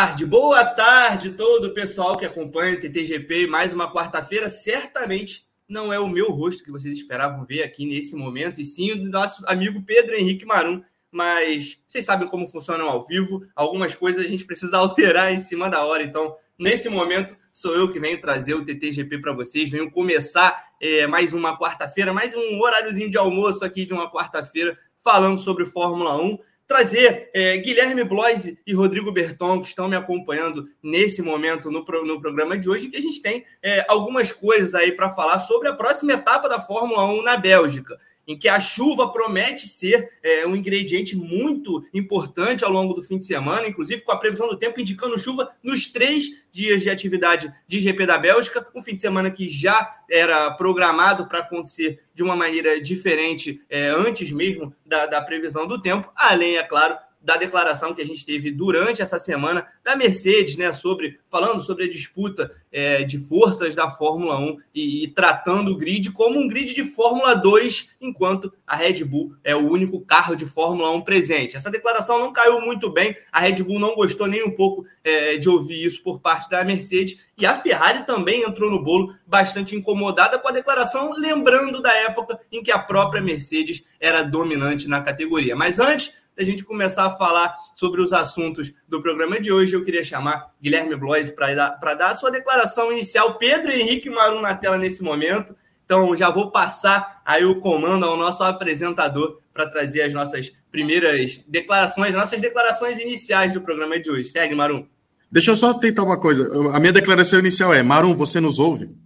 tarde, boa tarde todo o pessoal que acompanha o TTGP. Mais uma quarta-feira, certamente não é o meu rosto que vocês esperavam ver aqui nesse momento, e sim o do nosso amigo Pedro Henrique Marum. Mas vocês sabem como funciona ao vivo, algumas coisas a gente precisa alterar em cima da hora, então nesse momento sou eu que venho trazer o TTGP para vocês, venho começar é, mais uma quarta-feira, mais um horáriozinho de almoço aqui de uma quarta-feira, falando sobre Fórmula 1 trazer é, Guilherme Bloise e Rodrigo Berton, que estão me acompanhando nesse momento no, no programa de hoje, que a gente tem é, algumas coisas aí para falar sobre a próxima etapa da Fórmula 1 na Bélgica em que a chuva promete ser é, um ingrediente muito importante ao longo do fim de semana, inclusive com a previsão do tempo indicando chuva nos três dias de atividade de GP da Bélgica, um fim de semana que já era programado para acontecer de uma maneira diferente é, antes mesmo da, da previsão do tempo, além, é claro, da declaração que a gente teve durante essa semana da Mercedes, né, sobre falando sobre a disputa é, de forças da Fórmula 1 e, e, tratando o grid como um grid de Fórmula 2, enquanto a Red Bull é o único carro de Fórmula 1 presente. Essa declaração não caiu muito bem, a Red Bull não gostou nem um pouco é, de ouvir isso por parte da Mercedes, e a Ferrari também entrou no bolo bastante incomodada com a declaração, lembrando da época em que a própria Mercedes era dominante na categoria. Mas antes a gente começar a falar sobre os assuntos do programa de hoje, eu queria chamar Guilherme Blois para dar, dar a sua declaração inicial. Pedro Henrique Marum na tela nesse momento. Então, já vou passar aí o comando ao nosso apresentador para trazer as nossas primeiras declarações, nossas declarações iniciais do programa de hoje. Segue, Marum. Deixa eu só tentar uma coisa. A minha declaração inicial é: Marum, você nos ouve?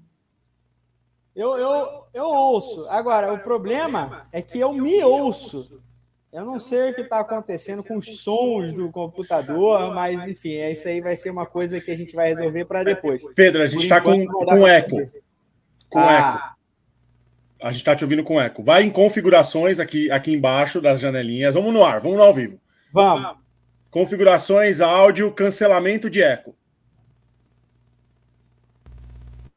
Eu, eu, eu ouço. Agora, o problema é que eu me ouço. Eu não sei o que está acontecendo com os sons do computador, mas enfim, é isso aí vai ser uma coisa que a gente vai resolver para depois. Pedro, a gente está com, com eco. Com ah. eco. A gente está te ouvindo com eco. Vai em configurações aqui, aqui embaixo das janelinhas. Vamos no ar, vamos no ao vivo. Vamos. Configurações, áudio, cancelamento de eco.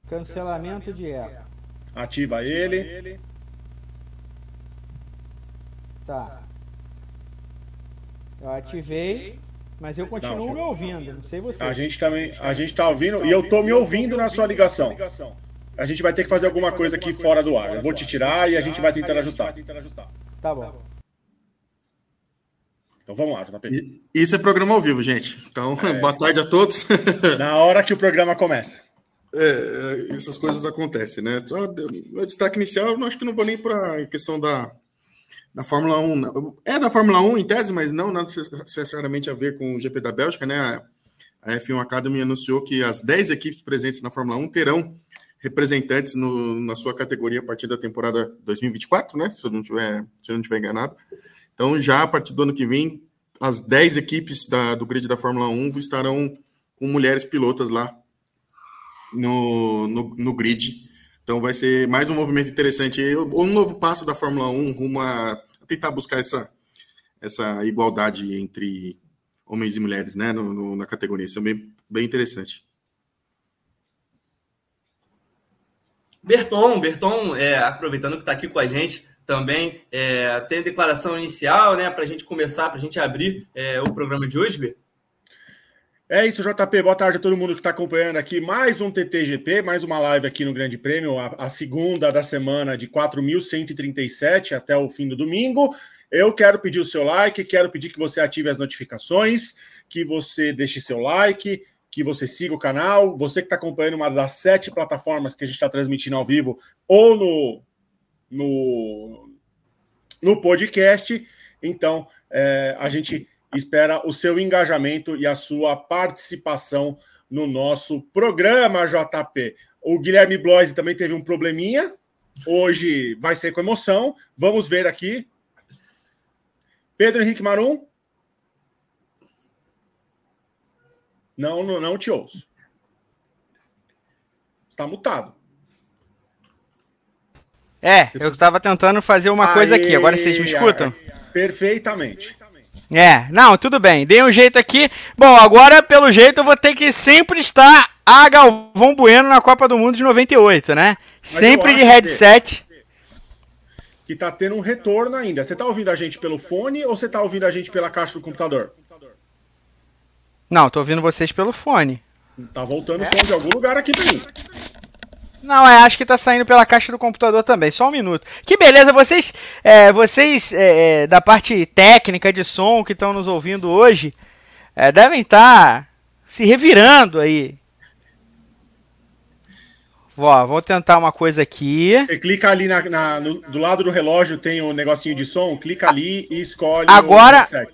Cancelamento de eco. Ativa ele. Tá. Eu ativei, mas eu continuo não, me ouvindo. Não sei você. A gente também, a gente está ouvindo e eu estou me ouvindo na sua ligação. A gente vai ter que fazer alguma coisa aqui fora do ar. Eu vou te tirar e a gente vai tentar ajustar. Tá bom. Então vamos lá, JP. Isso é programa ao vivo, gente. Então, é... boa tarde a todos. Na hora que o programa começa. É, essas coisas acontecem, né? Só o destaque inicial, eu acho que não vou nem para a questão da, da Fórmula 1. É da Fórmula 1 em tese, mas não nada necessariamente a ver com o GP da Bélgica, né? A F1 Academy anunciou que as 10 equipes presentes na Fórmula 1 terão representantes no, na sua categoria a partir da temporada 2024, né? Se eu não tiver, se eu não tiver enganado. Então, já a partir do ano que vem, as 10 equipes da, do grid da Fórmula 1 estarão com mulheres pilotas lá no, no, no grid. Então vai ser mais um movimento interessante, um novo passo da Fórmula 1 rumo a tentar buscar essa, essa igualdade entre homens e mulheres né, no, no, na categoria. Isso é bem, bem interessante. Berton, Berton, é, aproveitando que está aqui com a gente também, é, tem declaração inicial né, para a gente começar, para a gente abrir é, o programa de hoje, Berton? É isso, JP. Boa tarde a todo mundo que está acompanhando aqui. Mais um TTGP, mais uma live aqui no Grande Prêmio, a, a segunda da semana de 4.137 até o fim do domingo. Eu quero pedir o seu like, quero pedir que você ative as notificações, que você deixe seu like, que você siga o canal. Você que está acompanhando uma das sete plataformas que a gente está transmitindo ao vivo ou no, no, no podcast. Então, é, a gente espera o seu engajamento e a sua participação no nosso programa, JP. O Guilherme Bloise também teve um probleminha. Hoje vai ser com emoção. Vamos ver aqui. Pedro Henrique Marum. Não, não, não te ouço. Está mutado. É, eu estava tentando fazer uma coisa aqui. Agora vocês me escutam? Perfeitamente. É, não, tudo bem. Dei um jeito aqui. Bom, agora, pelo jeito, eu vou ter que sempre estar a Galvão Bueno na Copa do Mundo de 98, né? Mas sempre de headset. Que tá tendo um retorno ainda. Você tá ouvindo a gente pelo fone ou você tá ouvindo a gente pela caixa do computador? Não, tô ouvindo vocês pelo fone. Tá voltando é? som de algum lugar aqui pra mim. Não, é, acho que tá saindo pela caixa do computador também. Só um minuto. Que beleza, vocês, é, vocês é, é da parte técnica de som que estão nos ouvindo hoje, é, devem estar tá se revirando aí. Ó, vou tentar uma coisa aqui. Você clica ali na, na no, do lado do relógio, tem o um negocinho de som, clica ali e escolhe agora, o headset.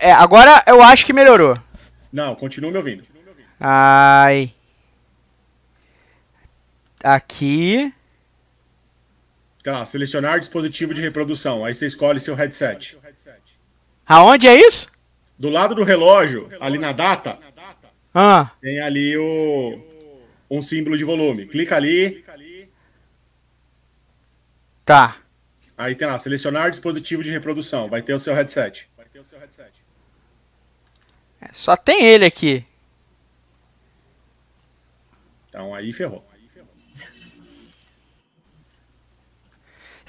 É, agora eu acho que melhorou. Não, continua me ouvindo. Ai. Aqui. Tá selecionar dispositivo de reprodução. Aí você escolhe seu headset. Aonde é isso? Do lado do relógio, ali na data, ah. Tem ali o, um símbolo de volume. Clica ali. Tá. Aí tem lá, selecionar dispositivo de reprodução. Vai ter o seu headset. Vai ter o seu headset. É, só tem ele aqui. Então aí ferrou.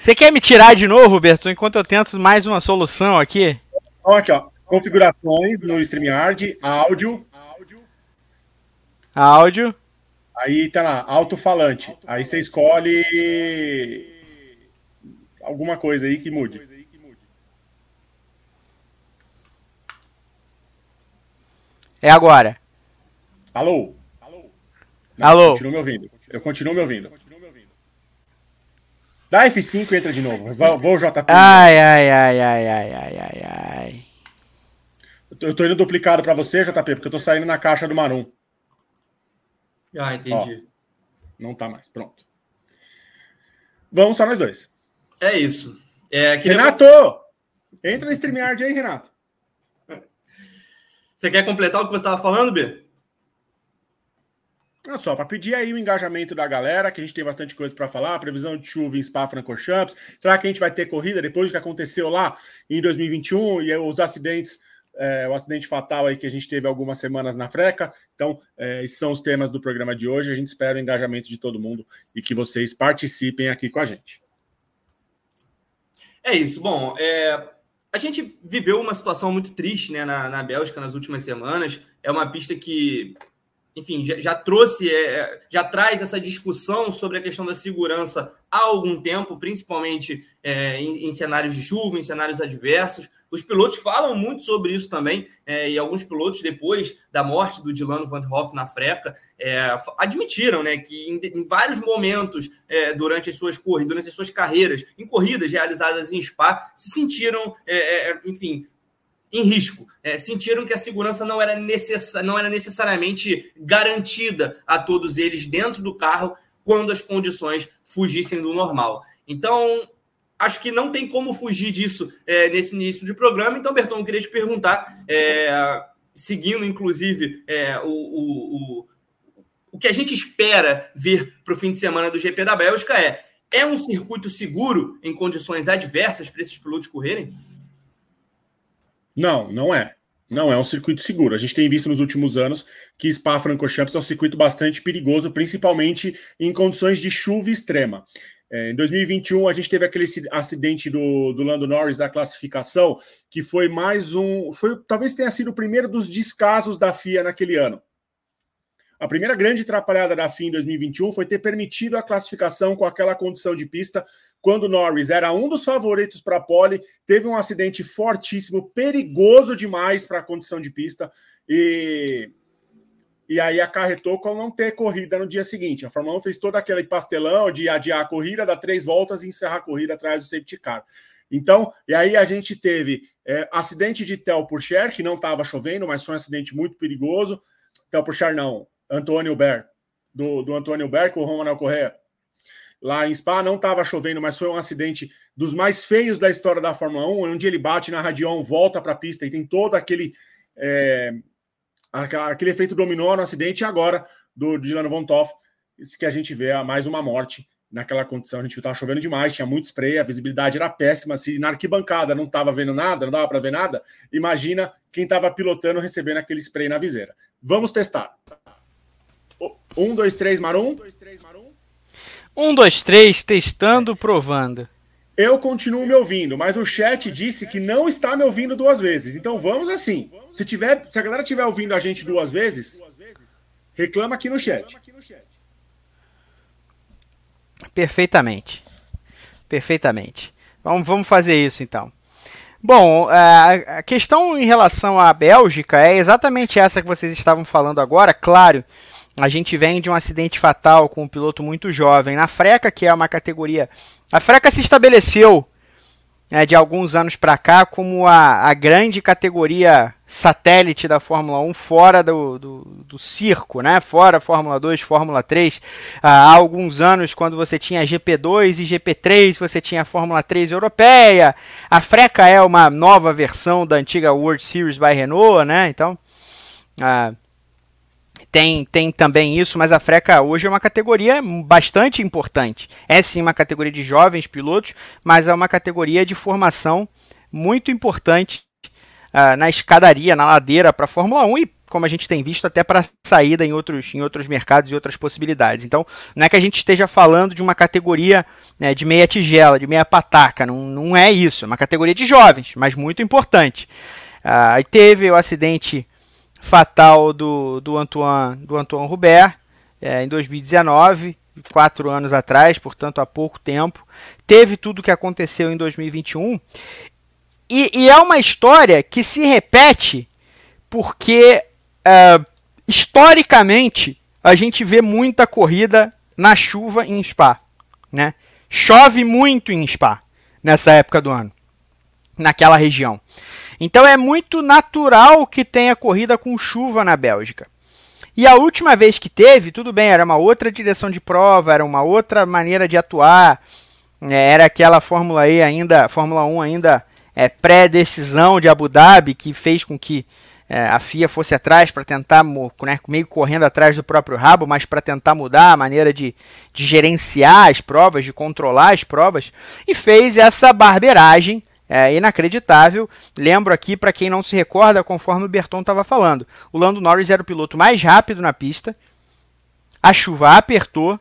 Você quer me tirar de novo, Roberto, enquanto eu tento mais uma solução aqui? Aqui, ó. Configurações no StreamYard, áudio, Áudio. Aí tá lá, alto-falante. Aí você escolhe alguma coisa aí que mude. É agora. Alô? Não, Alô? Continuo me ouvindo. Eu continuo me ouvindo. Dá F5 e entra de novo. Vou, vou JP. Ai, ai, ai, ai, ai, ai, ai, ai. Eu tô indo duplicado para você, JP, porque eu tô saindo na caixa do Marum. Ah, entendi. Ó, não tá mais, pronto. Vamos só nós dois. É isso. É, queria... Renato! Entra no StreamYard aí, Renato. Você quer completar o que você estava falando, B? Não, só para pedir aí o engajamento da galera, que a gente tem bastante coisa para falar, previsão de chuva em Spa-Francorchamps. Será que a gente vai ter corrida depois do que aconteceu lá em 2021 e os acidentes é, o acidente fatal aí que a gente teve algumas semanas na freca. Então, é, esses são os temas do programa de hoje. A gente espera o engajamento de todo mundo e que vocês participem aqui com a gente. É isso. Bom, é, a gente viveu uma situação muito triste né, na, na Bélgica nas últimas semanas. É uma pista que enfim, já, já trouxe, é, já traz essa discussão sobre a questão da segurança há algum tempo, principalmente é, em, em, cenários de chuva, em cenários adversos. Os pilotos falam muito sobre isso também, é, e alguns pilotos, depois da morte do Dilano Van Hoff na freca, é, admitiram né, que em, em vários momentos é, durante as suas corridas, durante as suas carreiras, em corridas realizadas em Spa, se sentiram, é, é, enfim, em risco. É, sentiram que a segurança não era, necess... não era necessariamente garantida a todos eles dentro do carro quando as condições fugissem do normal. Então, acho que não tem como fugir disso é, nesse início de programa. Então, Berton, eu queria te perguntar, é, seguindo inclusive é, o, o, o, o que a gente espera ver para o fim de semana do GP da Bélgica é: é um circuito seguro em condições adversas para esses pilotos correrem? Não, não é. Não é um circuito seguro. A gente tem visto nos últimos anos que Spa-Francorchamps é um circuito bastante perigoso, principalmente em condições de chuva extrema. É, em 2021, a gente teve aquele acidente do, do Lando Norris da classificação, que foi mais um. Foi, talvez tenha sido o primeiro dos descasos da FIA naquele ano. A primeira grande atrapalhada da FIA em 2021 foi ter permitido a classificação com aquela condição de pista quando Norris era um dos favoritos para a pole, teve um acidente fortíssimo, perigoso demais para a condição de pista e e aí acarretou com não ter corrida no dia seguinte. A Fórmula 1 fez todo aquele pastelão de adiar a corrida, dar três voltas e encerrar a corrida atrás do safety car. Então, e aí a gente teve é, acidente de Tel Purcher, que não estava chovendo, mas foi um acidente muito perigoso. Tel Purcher não, Antônio Ber, do, do Antônio Ber com o Romanel Correa lá em Spa, não estava chovendo, mas foi um acidente dos mais feios da história da Fórmula 1, onde ele bate na Radion, volta para a pista e tem todo aquele é, aquele efeito dominó no acidente, e agora do Dylan Von Toff, que a gente vê mais uma morte naquela condição. A gente estava chovendo demais, tinha muito spray, a visibilidade era péssima. Se na arquibancada não estava vendo nada, não dava para ver nada, imagina quem estava pilotando recebendo aquele spray na viseira. Vamos testar. Um, dois, três, Marum. Um, dois, três, testando, provando. eu continuo me ouvindo, mas o chat disse que não está me ouvindo duas vezes. Então vamos assim. Se tiver, se a galera estiver ouvindo a gente duas vezes, reclama aqui no chat. Perfeitamente. Perfeitamente. Vamos, vamos fazer isso então. Bom, a questão em relação à Bélgica é exatamente essa que vocês estavam falando agora. Claro, a gente vem de um acidente fatal com um piloto muito jovem na Freca, que é uma categoria. A Freca se estabeleceu né, de alguns anos para cá como a, a grande categoria satélite da Fórmula 1 fora do, do, do, circo, né? Fora Fórmula 2, Fórmula 3. há alguns anos, quando você tinha GP2 e GP3, você tinha a Fórmula 3 europeia. A Freca é uma nova versão da antiga World Series by Renault, né? Então, ah, tem, tem também isso, mas a Freca hoje é uma categoria bastante importante. É sim uma categoria de jovens pilotos, mas é uma categoria de formação muito importante uh, na escadaria, na ladeira para a Fórmula 1 e, como a gente tem visto, até para saída em outros, em outros mercados e outras possibilidades. Então, não é que a gente esteja falando de uma categoria né, de meia tigela, de meia pataca, não, não é isso. É uma categoria de jovens, mas muito importante. Uh, teve o acidente fatal do, do Antoine, do Antoine é, em 2019, quatro anos atrás, portanto há pouco tempo. Teve tudo o que aconteceu em 2021. E, e, é uma história que se repete porque, é, historicamente, a gente vê muita corrida na chuva em Spa. Né? Chove muito em Spa nessa época do ano, naquela região. Então é muito natural que tenha corrida com chuva na Bélgica. E a última vez que teve, tudo bem, era uma outra direção de prova, era uma outra maneira de atuar, é, era aquela Fórmula E ainda, Fórmula 1 ainda é, pré-decisão de Abu Dhabi, que fez com que é, a FIA fosse atrás para tentar, né, meio correndo atrás do próprio rabo, mas para tentar mudar a maneira de, de gerenciar as provas, de controlar as provas, e fez essa barberagem é inacreditável. Lembro aqui, para quem não se recorda, conforme o Berton estava falando, o Lando Norris era o piloto mais rápido na pista, a chuva apertou,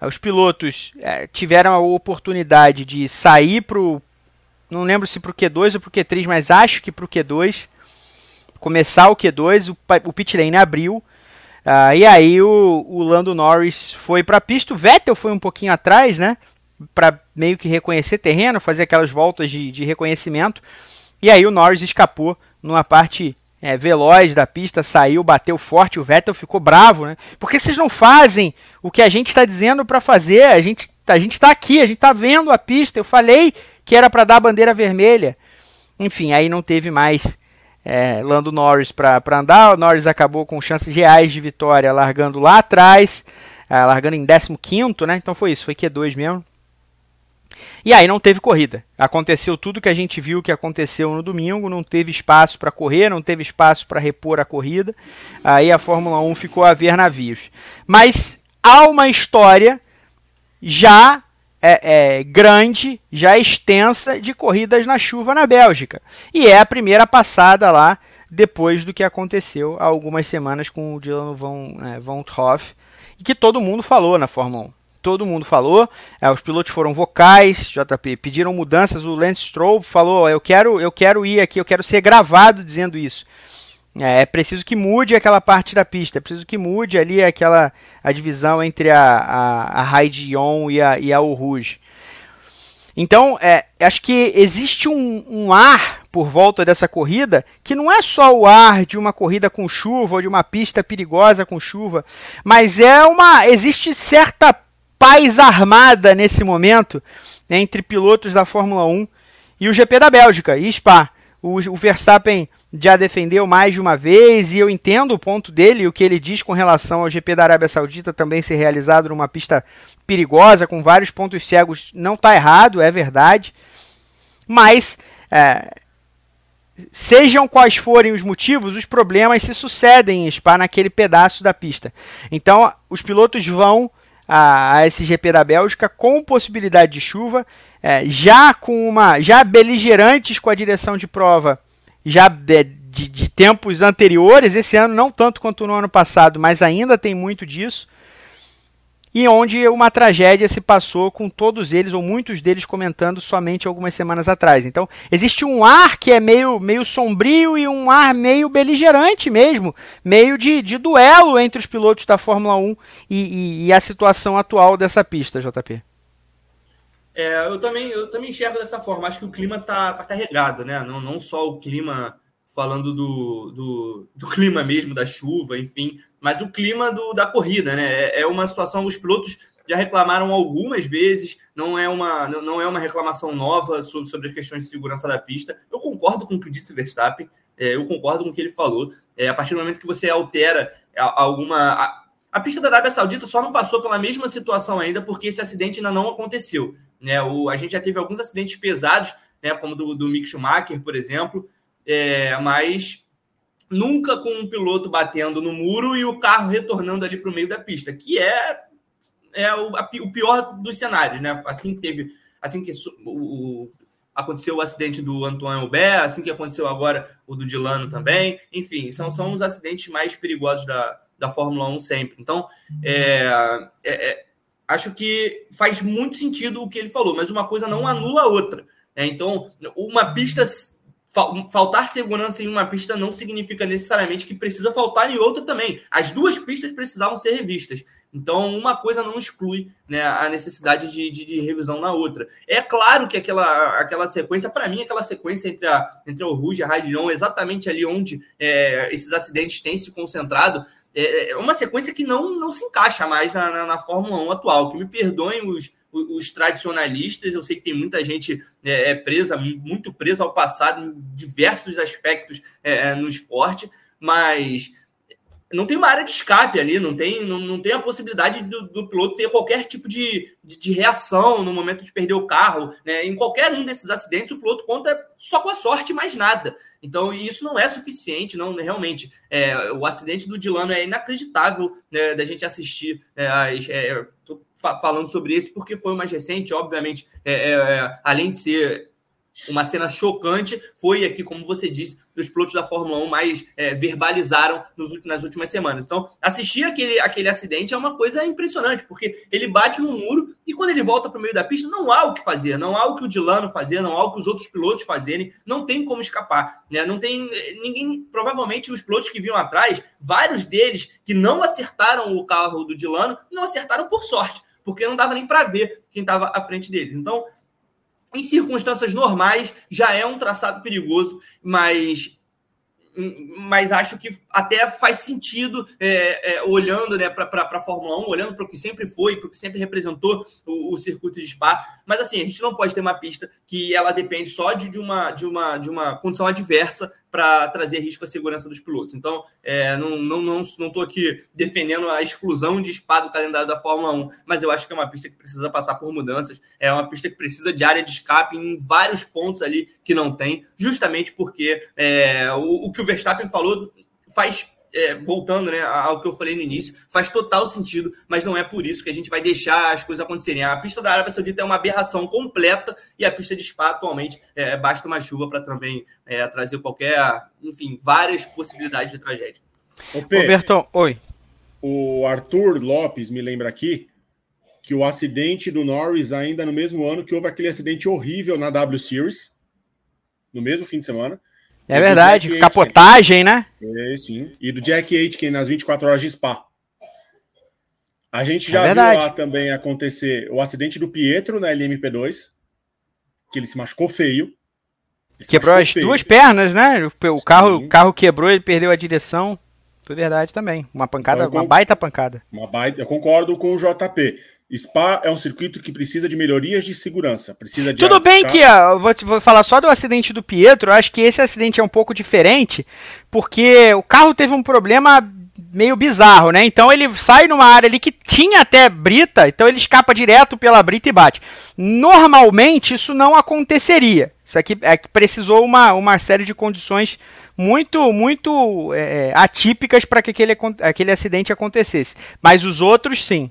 os pilotos é, tiveram a oportunidade de sair para o. Não lembro se para o Q2 ou para o Q3, mas acho que para o Q2. Começar o Q2, o, o pit lane abriu. Uh, e aí o, o Lando Norris foi para a pista. O Vettel foi um pouquinho atrás, né? para meio que reconhecer terreno, fazer aquelas voltas de, de reconhecimento. E aí o Norris escapou numa parte é, veloz da pista, saiu, bateu forte, o Vettel ficou bravo, né? Por que vocês não fazem o que a gente está dizendo para fazer? A gente a gente está aqui, a gente está vendo a pista. Eu falei que era para dar a bandeira vermelha. Enfim, aí não teve mais é, Lando Norris para andar. O Norris acabou com chances reais de vitória, largando lá atrás, é, largando em 15, né? Então foi isso, foi Q2 mesmo. E aí não teve corrida. Aconteceu tudo que a gente viu que aconteceu no domingo, não teve espaço para correr, não teve espaço para repor a corrida. Aí a Fórmula 1 ficou a ver navios. Mas há uma história já é, é, grande, já extensa de corridas na chuva na Bélgica. E é a primeira passada lá depois do que aconteceu há algumas semanas com o Dylan Von, é, Von e que todo mundo falou na Fórmula 1 todo mundo falou. É, os pilotos foram vocais, JP, pediram mudanças. O Lance Stroll falou: eu quero, eu quero ir aqui, eu quero ser gravado dizendo isso. É, é preciso que mude aquela parte da pista, é preciso que mude ali aquela a divisão entre a, a, a Raidillon e a, e a Rouge. Então, é, acho que existe um, um, ar por volta dessa corrida que não é só o ar de uma corrida com chuva ou de uma pista perigosa com chuva, mas é uma existe certa paz armada nesse momento né, entre pilotos da Fórmula 1 e o GP da Bélgica e Spa. O, o, Verstappen já defendeu mais de uma vez e eu entendo o ponto dele, o que ele diz com relação ao GP da Arábia Saudita também ser realizado numa pista perigosa, com vários pontos cegos, não está errado, é verdade. Mas, é, sejam quais forem os motivos, os problemas se sucedem em Spa naquele pedaço da pista. Então, os pilotos vão a, a esse GP da Bélgica com possibilidade de chuva, é, já com uma já beligerantes com a direção de prova já de, de, de, tempos anteriores, esse ano não tanto quanto no ano passado, mas ainda tem muito disso. E onde uma tragédia se passou com todos eles, ou muitos deles, comentando somente algumas semanas atrás. Então, existe um ar que é meio, meio sombrio e um ar meio beligerante mesmo, meio de, de duelo entre os pilotos da Fórmula 1 e, e, e a situação atual dessa pista, JP. É, eu também eu também enxergo dessa forma. Acho que o clima tá, tá carregado, né? Não, não só o clima falando do, do, do, clima mesmo, da chuva, enfim, mas o clima do, da corrida, né? É, é uma situação, os pilotos já reclamaram algumas vezes, não é uma, não é uma reclamação nova sobre, sobre questões de segurança da pista. Eu concordo com o que disse Verstappen, é, eu concordo com o que ele falou. É, a partir do momento que você altera alguma. A, a pista da Arábia Saudita só não passou pela mesma situação ainda, porque esse acidente ainda não aconteceu. Né? O, a gente já teve alguns acidentes pesados, né? como do, do Mick Schumacher, por exemplo, é, mas nunca com um piloto batendo no muro e o carro retornando ali para o meio da pista, que é, é o, a, o pior dos cenários. Né? Assim que teve, assim que o, o aconteceu o acidente do Antoine Hubert, assim que aconteceu agora o do Dilano também. Enfim, são, são os acidentes mais perigosos da, da Fórmula 1 sempre. Então, é, é, é acho que faz muito sentido o que ele falou, mas uma coisa não anula a outra. Né? Então, uma pista. Faltar segurança em uma pista não significa necessariamente que precisa faltar em outra também. As duas pistas precisavam ser revistas. Então, uma coisa não exclui né, a necessidade de, de, de, revisão na outra. É claro que aquela, aquela sequência, para mim, aquela sequência entre a, entre o Rouge e a Raidillon, exatamente ali onde é, esses acidentes têm se concentrado, é, é uma sequência que não, não se encaixa mais na, na, na Fórmula 1 atual. Que me perdoem os, os, tradicionalistas, eu sei que tem muita gente é, é presa, muito presa ao passado em diversos aspectos é, é, no esporte, mas não tem uma área de escape ali, não tem, não, não tem a possibilidade do, do piloto ter qualquer tipo de, de, de, reação no momento de perder o carro. Né? Em qualquer um desses acidentes, o piloto conta só com a sorte, mais nada. Então, isso não é suficiente, não realmente. É, o acidente do Dilano é inacreditável né, da gente assistir. Né, as, é, falando sobre esse porque foi o mais recente, obviamente, é, é, é, além de ser uma cena chocante, foi aqui, como você disse, os pilotos da Fórmula 1 mais é, verbalizaram nos, nas últimas semanas. Então, assistir aquele, aquele acidente é uma coisa impressionante, porque ele bate no muro e quando ele volta para o meio da pista, não há o que fazer, não há o que o Dilano fazer, não há o que os outros pilotos fazerem, não tem como escapar. Né? Não tem ninguém, provavelmente os pilotos que vinham atrás, vários deles que não acertaram o carro do Dilano, não acertaram por sorte, porque não dava nem para ver quem estava à frente deles. Então, em circunstâncias normais, já é um traçado perigoso, mas mas acho que até faz sentido é, é, olhando né, para a Fórmula 1, olhando para o que sempre foi, para o que sempre representou o, o, circuito de Spa. Mas assim, a gente não pode ter uma pista que ela depende só de, de, uma, de, uma, de uma condição adversa para trazer risco à segurança dos pilotos. Então, é, não estou não, não, não aqui defendendo a exclusão de Spa do calendário da Fórmula 1, mas eu acho que é uma pista que precisa passar por mudanças, é uma pista que precisa de área de escape em vários pontos ali que não tem, justamente porque é, o, o que o Verstappen falou faz é, voltando né, ao que eu falei no início, faz total sentido, mas não é por isso que a gente vai deixar as coisas acontecerem. A pista da Arábia Saudita é uma aberração completa e a pista de Spa atualmente é, basta uma chuva para também é, trazer qualquer, enfim, várias possibilidades de tragédia. Ô, Roberto, oi. O Arthur Lopes me lembra aqui que o acidente do Norris ainda no mesmo ano que houve aquele acidente horrível na W Series, no mesmo fim de semana. É verdade, capotagem, né? É, sim. E do Jack Aitken nas 24 horas de Spa. A gente é já é viu lá também acontecer o acidente do Pietro na LMP2, que ele se machucou feio. Quebrou as feio. duas pernas, né? O, carro, o carro quebrou, ele perdeu a direção. Foi verdade também. Uma pancada, então, uma baita pancada. Uma baita, eu concordo com o JP. Spa é um circuito que precisa de melhorias de segurança. Precisa de Tudo bem que ó, vou, vou, falar só do acidente do Pietro. Eu acho que esse acidente é um pouco diferente, porque o carro teve um problema meio bizarro, né? Então ele sai numa área ali que tinha até brita, então ele escapa direto pela brita e bate. Normalmente isso não aconteceria. Isso aqui é que precisou uma, uma série de condições muito muito é, atípicas para que aquele, aquele acidente acontecesse. Mas os outros sim.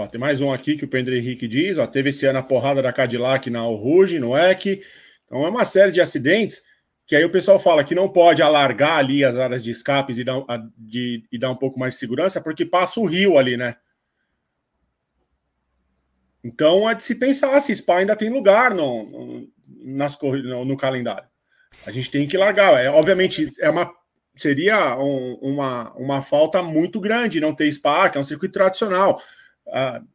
Ó, tem mais um aqui que o Pedro Henrique diz. Ó, teve esse ano a porrada da Cadillac na Rouge, no EC. Então é uma série de acidentes que aí o pessoal fala que não pode alargar ali as áreas de escapes e dar, de, e dar um pouco mais de segurança, porque passa o rio ali, né? Então é de se pensar se Spa ainda tem lugar no, no nas no, no, calendário. A gente tem que largar. É, obviamente, é uma, seria um, uma, uma falta muito grande não ter Spa, que é um circuito tradicional. Uh,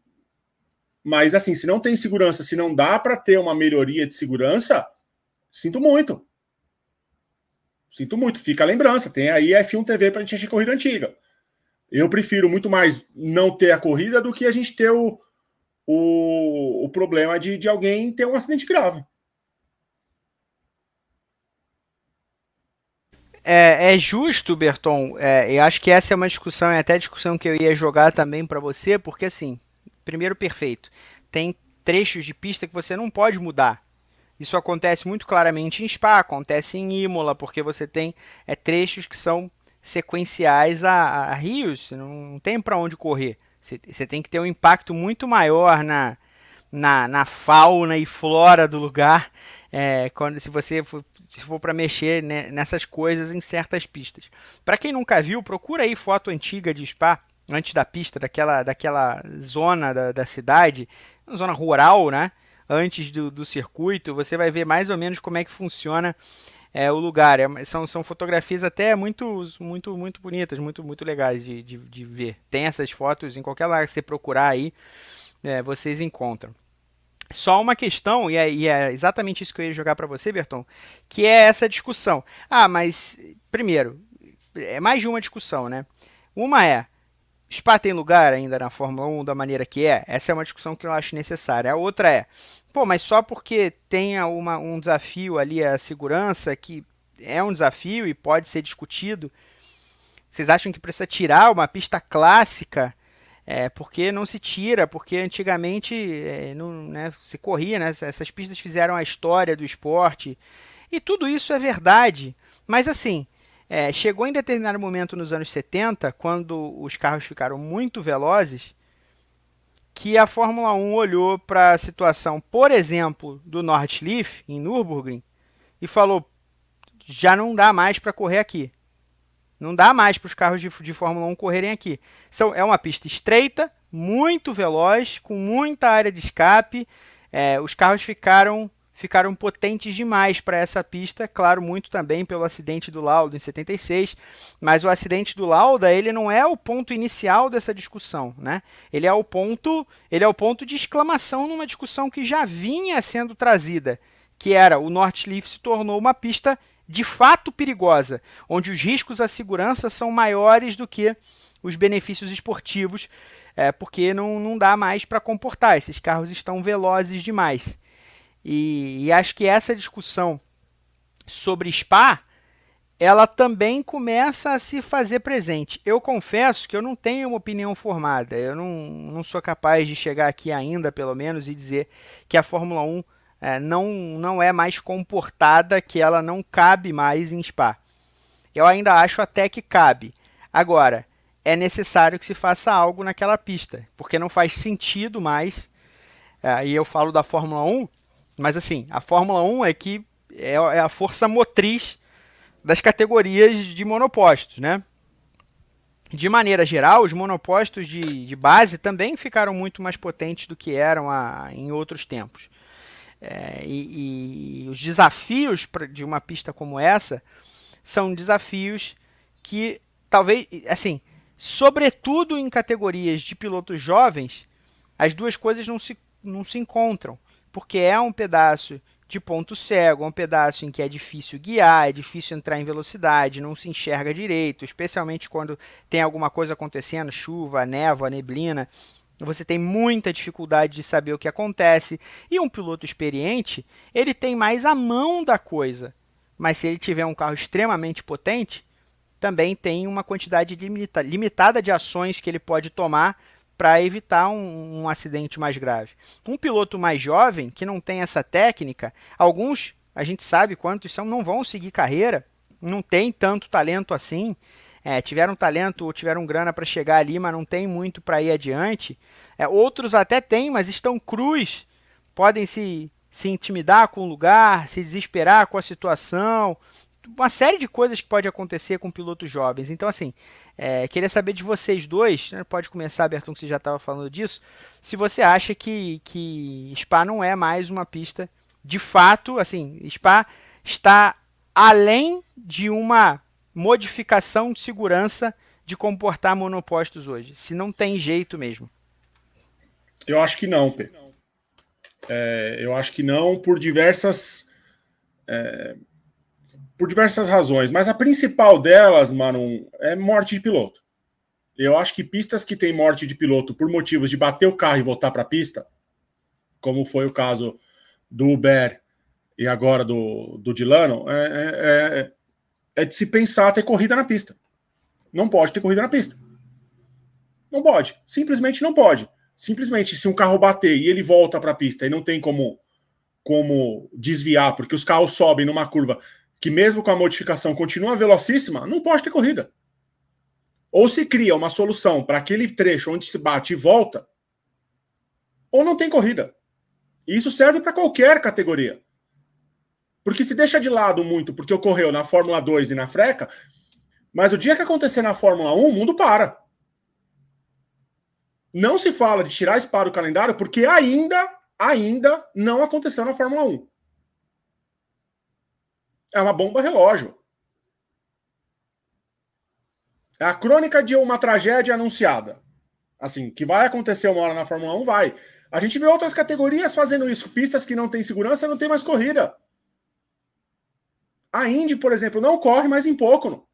mas assim, se não tem segurança, se não dá para ter uma melhoria de segurança, sinto muito. Sinto muito, fica a lembrança. Tem aí F1 TV para a gente assistir corrida antiga. Eu prefiro muito mais não ter a corrida do que a gente ter o, o, o problema de, de alguém ter um acidente grave. É, é, justo, Berton. É, eu acho que essa é uma discussão, é até a discussão que eu ia jogar também para você, porque assim, primeiro perfeito, tem trechos de pista que você não pode mudar. Isso acontece muito claramente em Spa, acontece em Imola, porque você tem é, trechos que são sequenciais a, a rios, você não tem para onde correr. Você, tem que ter um impacto muito maior na, na, na fauna e flora do lugar é, quando se você se for para mexer né, nessas coisas em certas pistas. Para quem nunca viu, procura aí foto antiga de Spa, antes da pista, daquela, daquela zona da, da cidade, zona rural, né? antes do, do circuito, você vai ver mais ou menos como é que funciona é, o lugar. É, são, são fotografias até muito, muito, muito bonitas, muito, muito legais de, de, de ver. Tem essas fotos em qualquer lugar que você procurar aí, é, vocês encontram. Só uma questão, e é, e é, exatamente isso que eu ia jogar para você, Berton, que é essa discussão. Ah, mas, primeiro, é mais de uma discussão, né? Uma é, Spa tem lugar ainda na Fórmula 1 da maneira que é? Essa é uma discussão que eu acho necessária. A outra é, pô, mas só porque tenha uma, um desafio ali a segurança, que é um desafio e pode ser discutido, vocês acham que precisa tirar uma pista clássica? É, porque não se tira, porque antigamente é, não, né, se corria, né, essas pistas fizeram a história do esporte, e tudo isso é verdade. Mas assim, é, chegou em determinado momento nos anos 70, quando os carros ficaram muito velozes, que a Fórmula 1 olhou para a situação, por exemplo, do Nordschleife, em Nürburgring, e falou: já não dá mais para correr aqui. Não dá mais para os carros de, de, Fórmula 1 correrem aqui. São, é uma pista estreita, muito veloz, com muita área de escape. É, os carros ficaram ficaram potentes demais para essa pista, claro, muito também pelo acidente do Lauda em 76, mas o acidente do Lauda, ele não é o ponto inicial dessa discussão, né? Ele é o ponto, ele é o ponto de exclamação numa discussão que já vinha sendo trazida, que era o Nordschleife se tornou uma pista de fato perigosa, onde os riscos à segurança são maiores do que os benefícios esportivos, é, porque não, não dá mais para comportar, esses carros estão velozes demais. E, e acho que essa discussão sobre Spa, ela também começa a se fazer presente. Eu confesso que eu não tenho uma opinião formada. Eu não, não sou capaz de chegar aqui ainda, pelo menos, e dizer que a Fórmula 1 é, não, não é mais comportada, que ela não cabe mais em Spa. Eu ainda acho até que cabe. Agora, é necessário que se faça algo naquela pista, porque não faz sentido mais. É, e eu falo da Fórmula 1 mas assim, a Fórmula 1 é que é, é a força motriz das categorias de monopostos, né? De maneira geral, os monopostos de, de base também ficaram muito mais potentes do que eram a, em outros tempos. É, e, e, os desafios de uma pista como essa são desafios que talvez, assim, sobretudo em categorias de pilotos jovens, as duas coisas não se, não se encontram porque é um pedaço de ponto cego, é um pedaço em que é difícil guiar, é difícil entrar em velocidade, não se enxerga direito, especialmente quando tem alguma coisa acontecendo, chuva, névoa, neblina. Você tem muita dificuldade de saber o que acontece. E um piloto experiente, ele tem mais a mão da coisa. Mas se ele tiver um carro extremamente potente, também tem uma quantidade limita limitada de ações que ele pode tomar para evitar um, um, acidente mais grave. Um piloto mais jovem, que não tem essa técnica, alguns, a gente sabe quantos são, não vão seguir carreira, não tem tanto talento assim, é, tiveram talento ou tiveram grana para chegar ali, mas não tem muito para ir adiante. É, outros até têm, mas estão cruz, podem se, se intimidar com o lugar, se desesperar com a situação, uma série de coisas que pode acontecer com pilotos jovens. Então, assim, é, queria saber de vocês dois, né, pode começar, Berton, que você já estava falando disso, se você acha que, que Spa não é mais uma pista de fato, assim, Spa está além de uma modificação de segurança de comportar monopostos hoje, se não tem jeito mesmo. Eu acho que não, P. É, eu acho que não, por diversas. É, por diversas razões, mas a principal delas, mano, é morte de piloto. Eu acho que pistas que tem morte de piloto por motivos de bater o carro e voltar para a pista, como foi o caso do Uber e agora do, do Dilano, é, é, de se pensar ter corrida na pista. Não pode ter corrida na pista. Não pode. Simplesmente não pode. Simplesmente, se um carro bater e ele volta para a pista e não tem como, como desviar, porque os carros sobem numa curva que, mesmo com a modificação, continua velocíssima, não pode ter corrida. Ou se cria uma solução para aquele trecho onde se bate e volta, ou não tem corrida. Isso serve para qualquer categoria. Porque se deixa de lado muito porque ocorreu na Fórmula 2 e na Freca, mas o dia que acontecer na Fórmula 1, o mundo para. Não se fala de tirar esse para o calendário porque ainda, ainda não aconteceu na Fórmula 1. É uma bomba relógio. É a crônica de uma tragédia anunciada. Assim, que vai acontecer uma hora na Fórmula 1, vai. A gente vê outras categorias fazendo isso. Pistas que não têm segurança, não tem mais corrida. A Indy, por exemplo, não corre mais em pouco.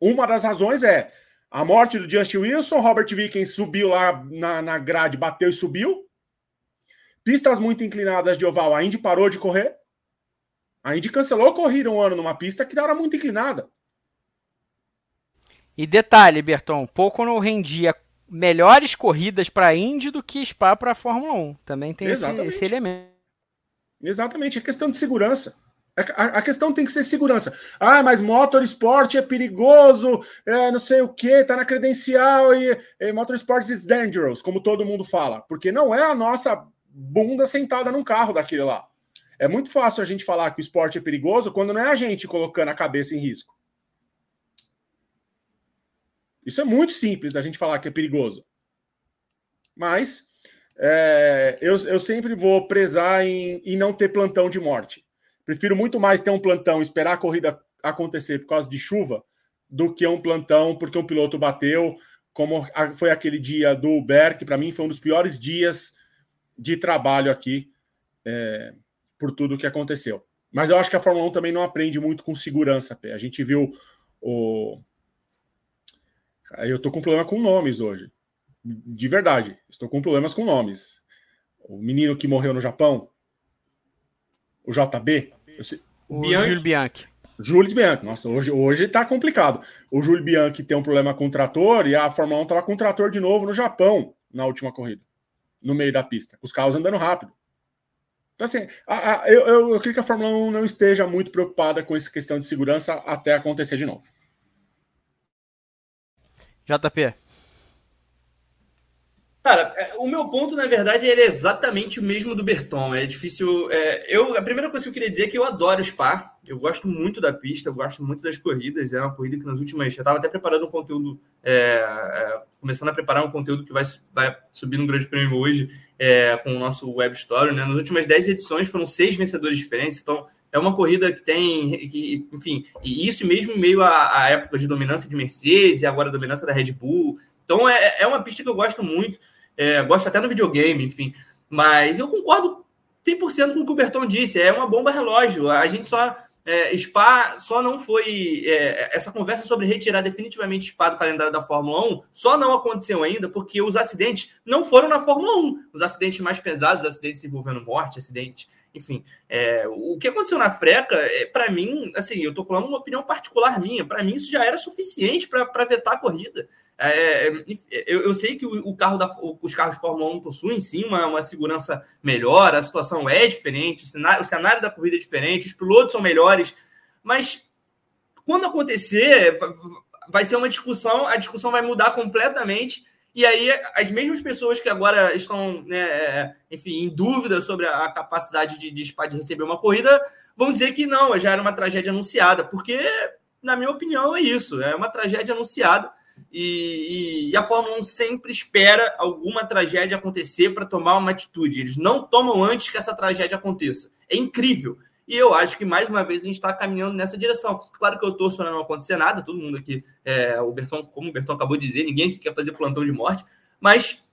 Uma das razões é a morte do Justin Wilson, Robert Vickens subiu lá na, na grade, bateu e subiu. Pistas muito inclinadas de oval, a Indy parou de correr. A Indy cancelou correr um ano numa pista que era muito inclinada. E detalhe, Berton, pouco não rendia melhores corridas para a Indy do que Spa para a Fórmula 1. Também tem esse, esse elemento. Exatamente, é questão de segurança. A, questão tem que ser segurança. Ah, mas motorsport é perigoso, é, não sei o que, tá na credencial e, e motorsport is dangerous, como todo mundo fala. Porque não é a nossa bunda sentada num carro daquele lá. É muito fácil a gente falar que o esporte é perigoso quando não é a gente colocando a cabeça em risco. Isso é muito simples da gente falar que é perigoso. Mas é, eu, eu sempre vou prezar em, em não ter plantão de morte. Prefiro muito mais ter um plantão esperar a corrida acontecer por causa de chuva do que um plantão porque um piloto bateu, como foi aquele dia do que para mim foi um dos piores dias de trabalho aqui é, por tudo que aconteceu. Mas eu acho que a Fórmula 1 também não aprende muito com segurança. A gente viu o. Eu estou com problema com nomes hoje. De verdade, estou com problemas com nomes. O menino que morreu no Japão, o JB, o Bianchi. Júlio Bianchi. Júlio Bianchi. Nossa, hoje, hoje tá complicado. O Júlio Bianchi tem um problema com o trator e a Fórmula 1 tava com o trator de novo no Japão na última corrida, no meio da pista, os carros andando rápido. Então, assim, a, a, eu, eu, eu creio que a Fórmula 1 não esteja muito preocupada com essa questão de segurança até acontecer de novo. JP. Cara, é, o meu ponto, na verdade, é exatamente o mesmo do Berton. É difícil. É, eu, a primeira coisa que eu queria dizer é que eu adoro o Spa. Eu gosto muito da pista, eu gosto muito das corridas. É uma corrida que nas últimas. Eu estava até preparando um conteúdo. É, é, começando a preparar um conteúdo que vai, vai subir no Grande Prêmio hoje é, com o nosso Web Story. Né? Nas últimas 10 edições foram seis vencedores diferentes. Então, é uma corrida que tem, que, enfim, e isso mesmo em meio à, à época de dominância de Mercedes e agora a dominância da Red Bull. Então é, é uma pista que eu gosto muito, é, gosto até no videogame, enfim. Mas eu concordo 100% com o que o Berton disse, é uma bomba relógio. A gente só. É, Spa só não foi. É, essa conversa sobre retirar definitivamente Spa do calendário da Fórmula 1 só não aconteceu ainda porque os acidentes não foram na Fórmula 1. Os acidentes mais pesados, os acidentes envolvendo morte, acidentes enfim, é, o que aconteceu na Freca, é, para mim, assim, eu estou falando uma opinião particular minha, para mim isso já era suficiente para vetar a corrida. É, é, eu, eu, sei que o, o carro da, os carros de Fórmula 1 possuem sim uma, uma segurança melhor, a situação é diferente, o cenário, o cenário da corrida é diferente, os pilotos são melhores, mas quando acontecer, vai ser uma discussão, a discussão vai mudar completamente E aí, as mesmas pessoas que agora estão, né, é, enfim, em dúvida sobre a capacidade de, de Spa de receber uma corrida, vão dizer que não, já era uma tragédia anunciada, porque, na minha opinião, é isso, é uma tragédia anunciada. E, e, e, a Fórmula 1 sempre espera alguma tragédia acontecer para tomar uma atitude. Eles não tomam antes que essa tragédia aconteça. É incrível. E eu acho que, mais uma vez, a gente está caminhando nessa direção. Claro que eu torço para não acontecer nada, todo mundo aqui, é, o Berton, como o Berton acabou de dizer, ninguém aqui quer fazer plantão de morte, mas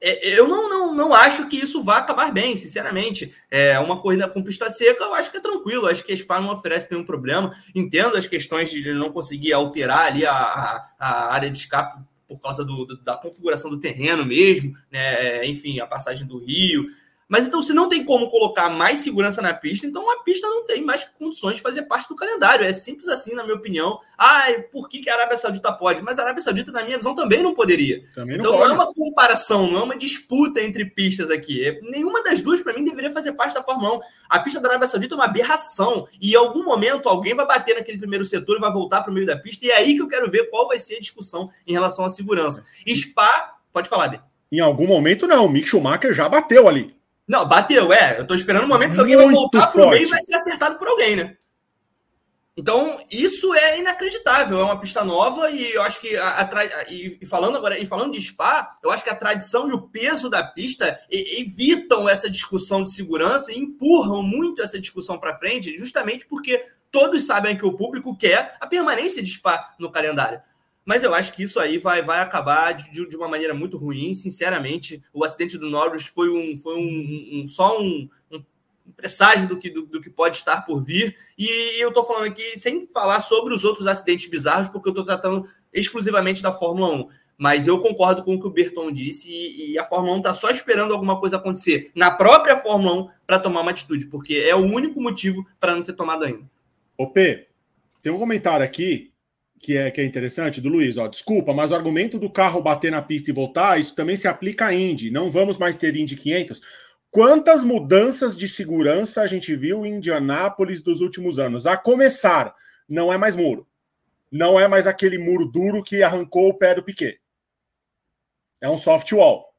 é, eu não, não, não acho que isso vá acabar bem, sinceramente. É uma corrida com pista seca, eu acho que é tranquilo. Acho que a Spa não oferece nenhum problema. Entendo as questões de não conseguir alterar ali a, a, área de escape por causa do, da configuração do terreno mesmo, né? enfim, a passagem do rio. Mas então, se não tem como colocar mais segurança na pista, então a pista não tem mais condições de fazer parte do calendário. É simples assim, na minha opinião. Ah, por que, que a Arábia Saudita pode? Mas a Arábia Saudita, na minha visão, também não poderia. Também não então pode. não é uma comparação, não é uma disputa entre pistas aqui. É, nenhuma das duas, para mim, deveria fazer parte da Fórmula 1. A pista da Arábia Saudita é uma aberração. E em algum momento alguém vai bater naquele primeiro setor e vai voltar para o meio da pista. E é aí que eu quero ver qual vai ser a discussão em relação à segurança. Spa, pode falar, Bê. Em algum momento, não. O Mick Schumacher já bateu ali. Não, bateu, é. Eu tô esperando o momento que alguém vai voltar pro meio e vai ser acertado por alguém, né? Então, isso é inacreditável. É uma pista nova e eu acho que a, a, e, falando agora e falando de Spa, eu acho que a tradição e o peso da pista evitam essa discussão de segurança e empurram muito essa discussão para frente, justamente porque todos sabem que o público quer a permanência de Spa no calendário. Mas eu acho que isso aí vai, vai acabar de, de uma maneira muito ruim. Sinceramente, o acidente do Norris foi um, foi um, um só um, um presságio do que, do, do, que pode estar por vir. E eu estou falando aqui sem falar sobre os outros acidentes bizarros, porque eu estou tratando exclusivamente da Fórmula 1. Mas eu concordo com o que o Berton disse e, e a Fórmula 1 está só esperando alguma coisa acontecer na própria Fórmula 1 para tomar uma atitude, porque é o único motivo para não ter tomado ainda. Ô tem um comentário aqui que é, que é interessante, do Luiz, ó, desculpa, mas o argumento do carro bater na pista e voltar, isso também se aplica à Indy. Não vamos mais ter Indy 500. Quantas mudanças de segurança a gente viu em Indianápolis dos últimos anos? A começar, não é mais muro. Não é mais aquele muro duro que arrancou o pé do Piquet. É um soft wall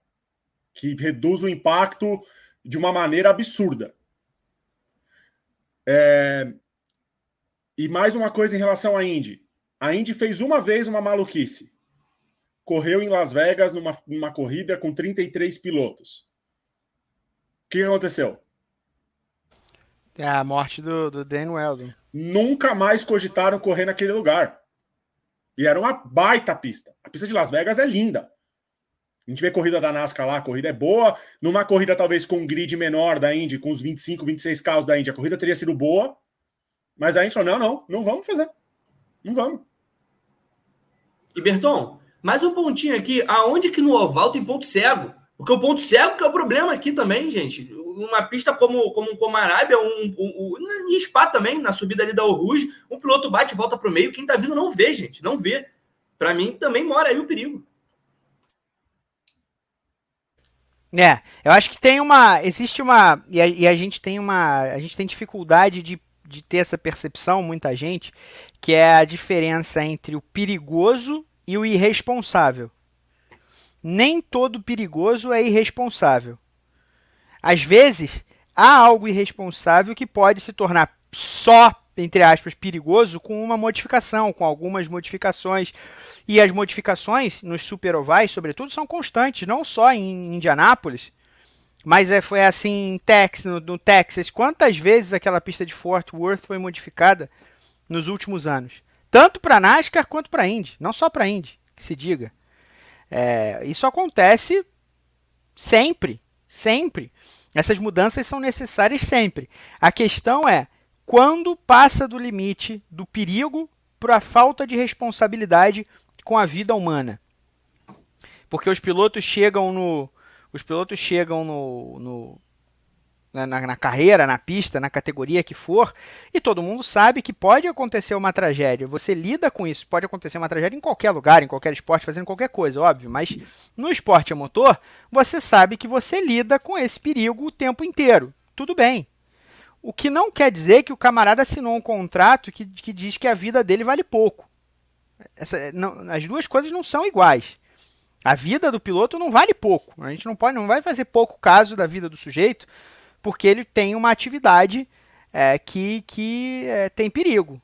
que reduz o impacto de uma maneira absurda. É... E mais uma coisa em relação à Indy. A Indy fez uma vez uma maluquice. Correu em Las Vegas numa, numa corrida com 33 pilotos. O que aconteceu? É a morte do, do Dan Weldon. Nunca mais cogitaram correr naquele lugar. E era uma baita pista. A pista de Las Vegas é linda. A gente vê corrida da NASCAR lá, a corrida é boa. Numa corrida talvez com um grid menor da Indy, com os 25, 26 carros da Indy, a corrida teria sido boa. Mas a gente falou: não, não, não vamos fazer. Não vamos. E Berton, mais um pontinho aqui. Aonde que no oval tem ponto cego? Porque o ponto cego que é o problema aqui também, gente. Uma pista como, como, como a Arábia, um, um, um, em Spa também, na subida ali da Oruge, um piloto bate e volta para o meio. Quem tá vindo não vê, gente. Não vê. Para mim também mora aí o perigo. É, eu acho que tem uma. Existe uma. E a, e a gente tem uma. A gente tem dificuldade de de ter essa percepção, muita gente, que é a diferença entre o perigoso e o irresponsável. Nem todo perigoso é irresponsável. Às vezes, há algo irresponsável que pode se tornar só, entre aspas, perigoso com uma modificação, com algumas modificações. E as modificações nos superovais, sobretudo, são constantes, não só em Indianápolis, mas é, foi assim em Texas, no, no, Texas. Quantas vezes aquela pista de Fort Worth foi modificada nos últimos anos? Tanto para NASCAR quanto para Indy. Não só para Indy, que se diga. É, isso acontece sempre. Sempre. Essas mudanças são necessárias sempre. A questão é quando passa do limite do perigo para a falta de responsabilidade com a vida humana. Porque os pilotos chegam no, os pilotos chegam no, no na, na, carreira, na pista, na categoria que for, e todo mundo sabe que pode acontecer uma tragédia. Você lida com isso, pode acontecer uma tragédia em qualquer lugar, em qualquer esporte, fazendo qualquer coisa, óbvio, mas no esporte a motor, você sabe que você lida com esse perigo o tempo inteiro. Tudo bem. O que não quer dizer que o camarada assinou um contrato que, que diz que a vida dele vale pouco. Essa, não, as duas coisas não são iguais. A vida do piloto não vale pouco. A gente não pode, não vai fazer pouco caso da vida do sujeito, porque ele tem uma atividade é, que, que é, tem perigo.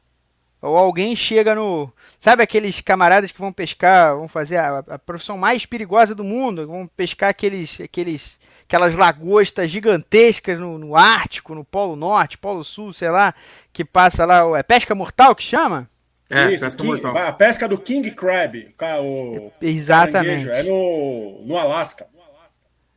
Ou alguém chega no. Sabe aqueles camaradas que vão pescar, vão fazer a, a profissão mais perigosa do mundo, vão pescar aqueles, aqueles, aquelas lagostas gigantescas no, no Ártico, no Polo Norte, Polo Sul, sei lá, que passa lá. É pesca mortal que chama? É, Isso, pesca King, mortal. A pesca do King Crab. O Exatamente. É no, no Alasca.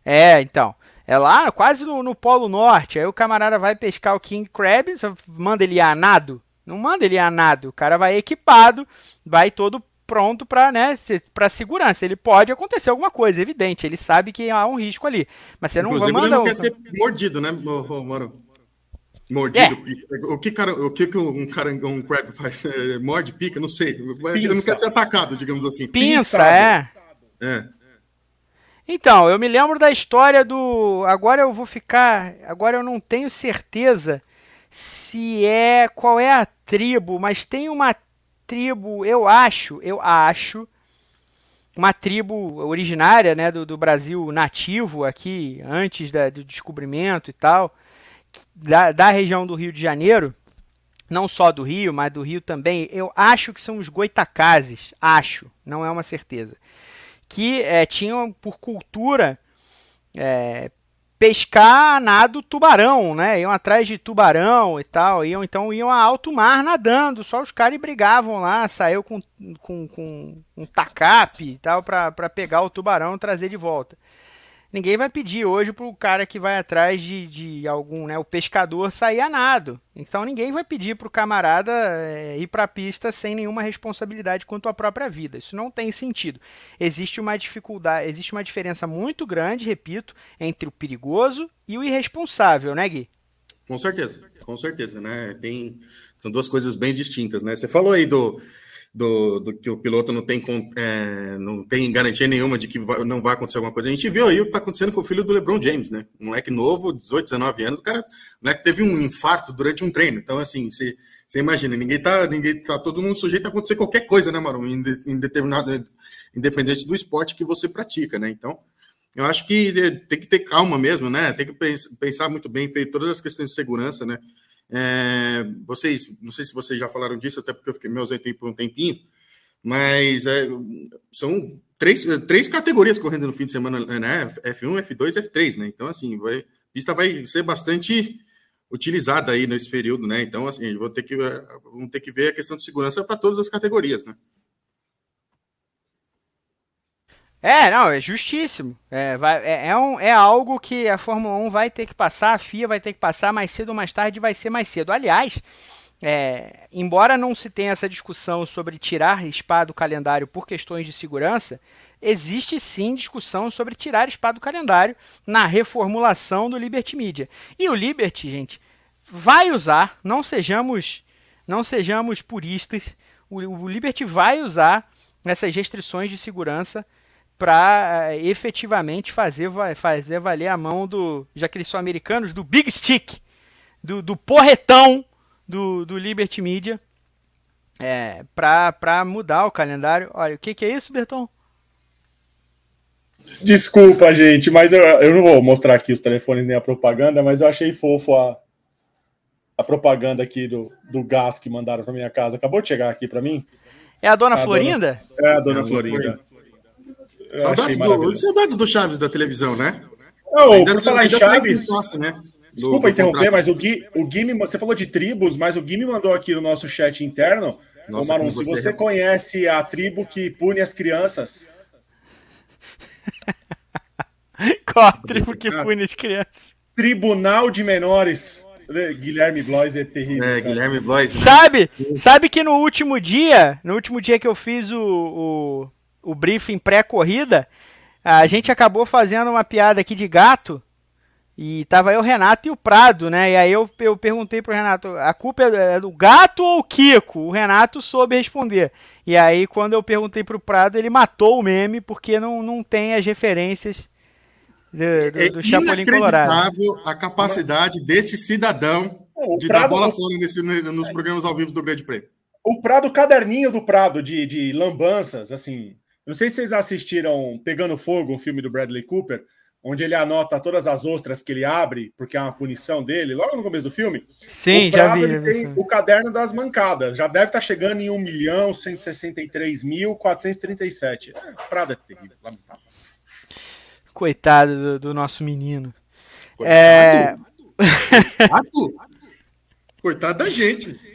É, então. É lá, quase no, no Polo Norte. Aí o camarada vai pescar o King Crab, você manda ele ir a nado. Não manda ele ir a nado. O cara vai equipado, vai todo pronto para né, para segurança. Ele pode acontecer alguma coisa, evidente. Ele sabe que há um risco ali. Mas você Inclusive, não vai mandar. Ele não quer ser mordido, né, mano? Mordido. É. O que, cara, o que, que um cara, um crab faz? É, morde, pica, não sei. Pinça. Ele não quer ser atacado, digamos assim. Pinça, é. É. Então, eu me lembro da história do. Agora eu vou ficar. Agora eu não tenho certeza se é. Qual é a tribo, mas tem uma tribo, eu acho, eu acho. Uma tribo originária né, do, do Brasil nativo aqui, antes da, do descobrimento e tal da, da região do Rio de Janeiro, não só do Rio, mas do Rio também, eu acho que são os goitacazes, acho, não é uma certeza, que é, tinham por cultura é, pescar nado tubarão, né? Iam atrás de tubarão e tal, iam então iam a alto mar nadando, só os caras brigavam lá, saiu com, com, com um tacape e tal para pegar o tubarão e trazer de volta ninguém vai pedir hoje pro cara que vai atrás de, de algum, né, o pescador sair a nado. Então ninguém vai pedir pro camarada é, ir para a pista sem nenhuma responsabilidade quanto à própria vida. Isso não tem sentido. Existe uma dificuldade, existe uma diferença muito grande, repito, entre o perigoso e o irresponsável, né, Gui? Com certeza, com certeza, né? Tem, são duas coisas bem distintas, né? Você falou aí do do, do, que o piloto não tem, é, não tem garantia nenhuma de que vai, não vai acontecer alguma coisa. A gente viu aí o que está acontecendo com o filho do LeBron James, né? Um moleque novo, 18, 19 anos, o cara, moleque teve um infarto durante um treino. Então, assim, você, você imagina, ninguém tá, ninguém tá todo mundo sujeito a acontecer qualquer coisa, né, Maru? Em, em determinado, independente do esporte que você pratica, né? Então, eu acho que é, tem que ter calma mesmo, né? Tem que pensar muito bem, feito todas as questões de segurança, né? É, vocês, não sei se vocês já falaram disso, até porque eu fiquei me ausentei por um tempinho, mas é, são três, três categorias correndo no fim de semana, né? F1, F2, F3, né? Então, assim, vai, a pista vai ser bastante utilizada aí nesse período, né? Então, assim, vou ter que, vamos ter que ver a questão de segurança para todas as categorias, né? É, não, é justíssimo. É, vai, é, é, um, é algo que a Fórmula 1 vai ter que passar, a FIA vai ter que passar mais cedo ou mais tarde, vai ser mais cedo. Aliás, é, embora não se tenha essa discussão sobre tirar Spa do calendário por questões de segurança, existe sim discussão sobre tirar Spa do calendário na reformulação do Liberty Media. E o Liberty, gente, vai usar, não sejamos, não sejamos puristas, o, o Liberty vai usar essas restrições de segurança para eh, efetivamente fazer, fazer valer a mão do, já que eles são americanos, do Big Stick, do, do porretão do, do Liberty Media, é, para mudar o calendário. Olha, o que, que é isso, Berton? Desculpa, gente, mas eu, eu não vou mostrar aqui os telefones nem a propaganda, mas eu achei fofo a, a propaganda aqui do, do gás que mandaram para minha casa. Acabou de chegar aqui para mim. É a dona a Florinda? Dona, é a dona é Florinda. Florinda. Saudades do, saudades do Chaves da televisão, né? Não, ainda, por falar em Chaves. Nossa, né? Desculpa do, interromper, mas o Gui, o Gui me, você falou de tribos, mas o Gui me mandou aqui no nosso chat interno. Nossa, se você, você conhece a tribo que pune as crianças. Qual a tribo que pune as crianças? Tribunal de Menores. Guilherme Blois é terrível. É, Guilherme Blois. Né? Sabe, sabe que no último dia, no último dia que eu fiz o, o o briefing pré-corrida, a gente acabou fazendo uma piada aqui de gato. E tava eu, o Renato e o Prado, né? E aí eu, eu perguntei pro Renato, a culpa é do gato ou o Kiko? O Renato soube responder. E aí, quando eu perguntei pro Prado, ele matou o meme, porque não, não tem as referências do, do, é do Chapolin Colorado. a capacidade deste cidadão é, de Prado, dar bola fora nesse, nos programas ao vivo do Grande Prêmio. O Prado, caderninho do Prado, de, de lambanças, assim, Não sei se vocês assistiram Pegando Fogo, um filme do Bradley Cooper, onde ele anota todas as ostras que ele abre, porque é uma punição dele, logo no começo do filme. Sim, já vi. Ele tem o caderno das mancadas, já deve estar chegando em 1 milhão 163 mil 437. É, Prado é terrível, lamentável. Coitado do, do nosso menino. Coitado. É... Coitado. Coitado da gente.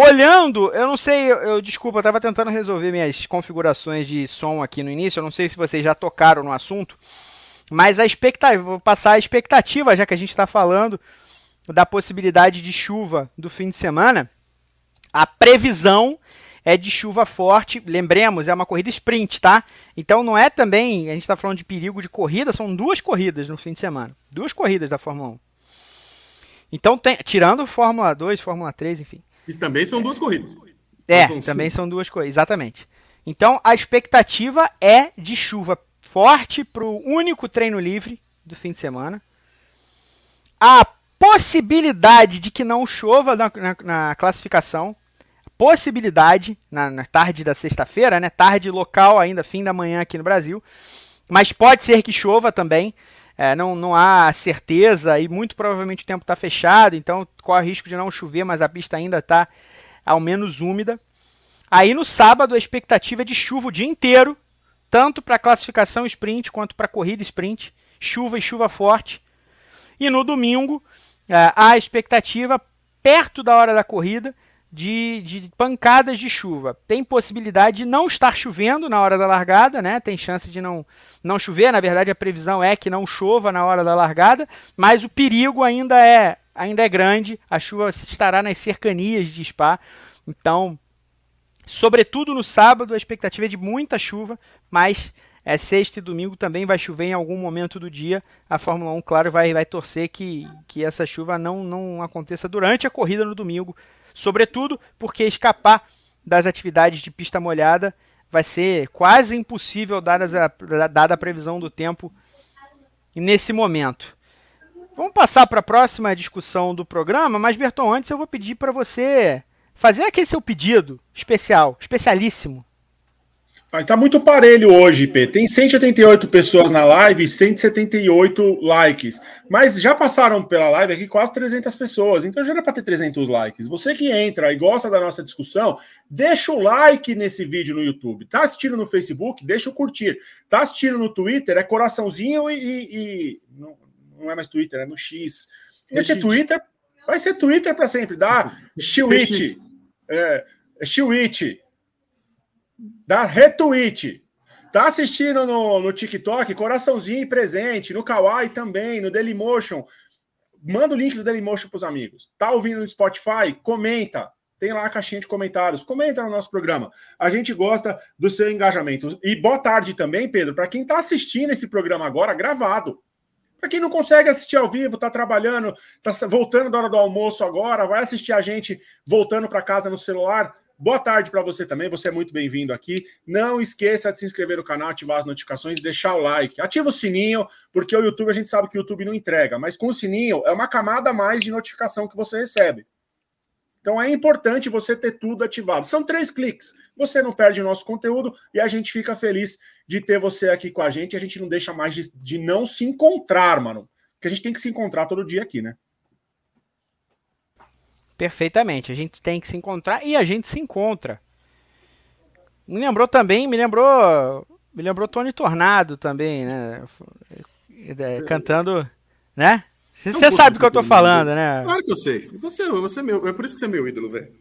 Olhando, eu não sei, eu, eu desculpa, eu estava tentando resolver minhas configurações de som aqui no início. Eu não sei se vocês já tocaram no assunto. Mas a expectativa, vou passar a expectativa, já que a gente está falando da possibilidade de chuva do fim de semana. A previsão é de chuva forte. Lembremos, é uma corrida sprint, tá? Então não é também, a gente está falando de perigo de corrida, são duas corridas no fim de semana. Duas corridas da Fórmula 1. Então, tem, tirando Fórmula 2, Fórmula 3, enfim. E também são duas corridas. É, então, também são duas corridas, exatamente. Então a expectativa é de chuva forte para o único treino livre do fim de semana. A possibilidade de que não chova na, na, na classificação. Possibilidade na, na tarde da sexta-feira, né? Tarde local ainda, fim da manhã aqui no Brasil. Mas pode ser que chova também. É, não, não há certeza e muito provavelmente o tempo está fechado, então corre risco de não chover, mas a pista ainda está ao menos úmida. Aí no sábado a expectativa é de chuva o dia inteiro, tanto para classificação sprint quanto para corrida sprint, chuva e chuva forte. E no domingo, é, a expectativa, perto da hora da corrida, de, de, pancadas de chuva. Tem possibilidade de não estar chovendo na hora da largada, né? Tem chance de não, não chover. Na verdade, a previsão é que não chova na hora da largada, mas o perigo ainda é, ainda é grande. A chuva estará nas cercanias de Spa. Então, sobretudo no sábado, a expectativa é de muita chuva, mas é sexta e domingo também vai chover em algum momento do dia. A Fórmula 1, claro, vai, vai torcer que, que essa chuva não, não aconteça durante a corrida no domingo. Sobretudo porque escapar das atividades de pista molhada vai ser quase impossível dada a, previsão do tempo nesse momento. Vamos passar para a próxima discussão do programa, mas Berton, antes eu vou pedir para você fazer aquele seu pedido especial, especialíssimo. Ah, tá muito parelho hoje, P. Tem 188 pessoas na live e 178 likes. Mas já passaram pela live aqui quase 300 pessoas, então já era para ter 300 likes. Você que entra e gosta da nossa discussão, deixa o like nesse vídeo no YouTube. Tá assistindo no Facebook? Deixa o curtir. Tá assistindo no Twitter? É coraçãozinho e. e, e... Não, não, é mais Twitter, é no X. Vai ser Twitter, vai ser Twitter para sempre. Dá Shiwit. É, Shiwit Dá retweet. Tá assistindo no, no TikTok? Coraçãozinho presente. No Kawaii também, no Dailymotion. Manda o link do Dailymotion pros amigos. Tá ouvindo no Spotify? Comenta. Tem lá a caixinha de comentários. Comenta no nosso programa. A gente gosta do seu engajamento. E boa tarde também, Pedro, para quem está assistindo esse programa agora gravado. Para quem não consegue assistir ao vivo, está trabalhando, está voltando da hora do almoço agora, vai assistir a gente voltando para casa no celular. Boa tarde para você também, você é muito bem-vindo aqui. Não esqueça de se inscrever no canal, ativar as notificações, deixar o like. Ativa o sininho, porque o YouTube, a gente sabe que o YouTube não entrega, mas com o sininho é uma camada a mais de notificação que você recebe. Então é importante você ter tudo ativado. São três cliques. Você não perde o nosso conteúdo e a gente fica feliz de ter você aqui com a gente. A gente não deixa mais de, de não se encontrar, mano. Porque a gente tem que se encontrar todo dia aqui, né? Perfeitamente. A gente tem que se encontrar e a gente se encontra. Me lembrou também, me lembrou, me lembrou Tony Tornado também, né? É, cantando, né? Você sabe o que eu tô falando, né? Claro que eu sei. Você, você é meu, é por isso que você é meu ídolo, velho.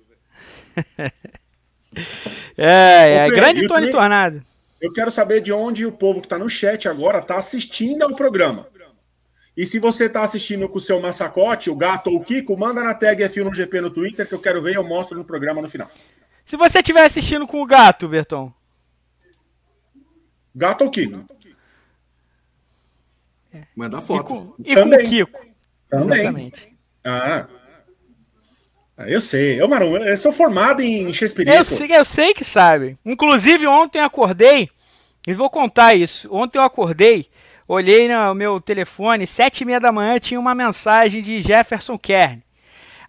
é, é, grande Tony Tornado. Eu quero saber de onde o povo que tá no chat agora tá assistindo ao programa. E se você está assistindo com o seu massacote, o gato ou o Kiko, manda na tag F1 no GP no Twitter que eu quero ver e eu mostro no programa no final. Se você estiver assistindo com o gato, Berton. Gato ou Kiko? É. Manda foto. E com, e com o Kiko. Também. Exatamente. Ah. ah. Eu sei. Eu, mano, eu sou formado em Shakespeare. Eu sei, eu sei que sabe. Inclusive, ontem acordei, e vou contar isso. Ontem eu acordei Olhei no meu telefone, sete e meia da manhã, tinha uma mensagem de Jefferson Kern.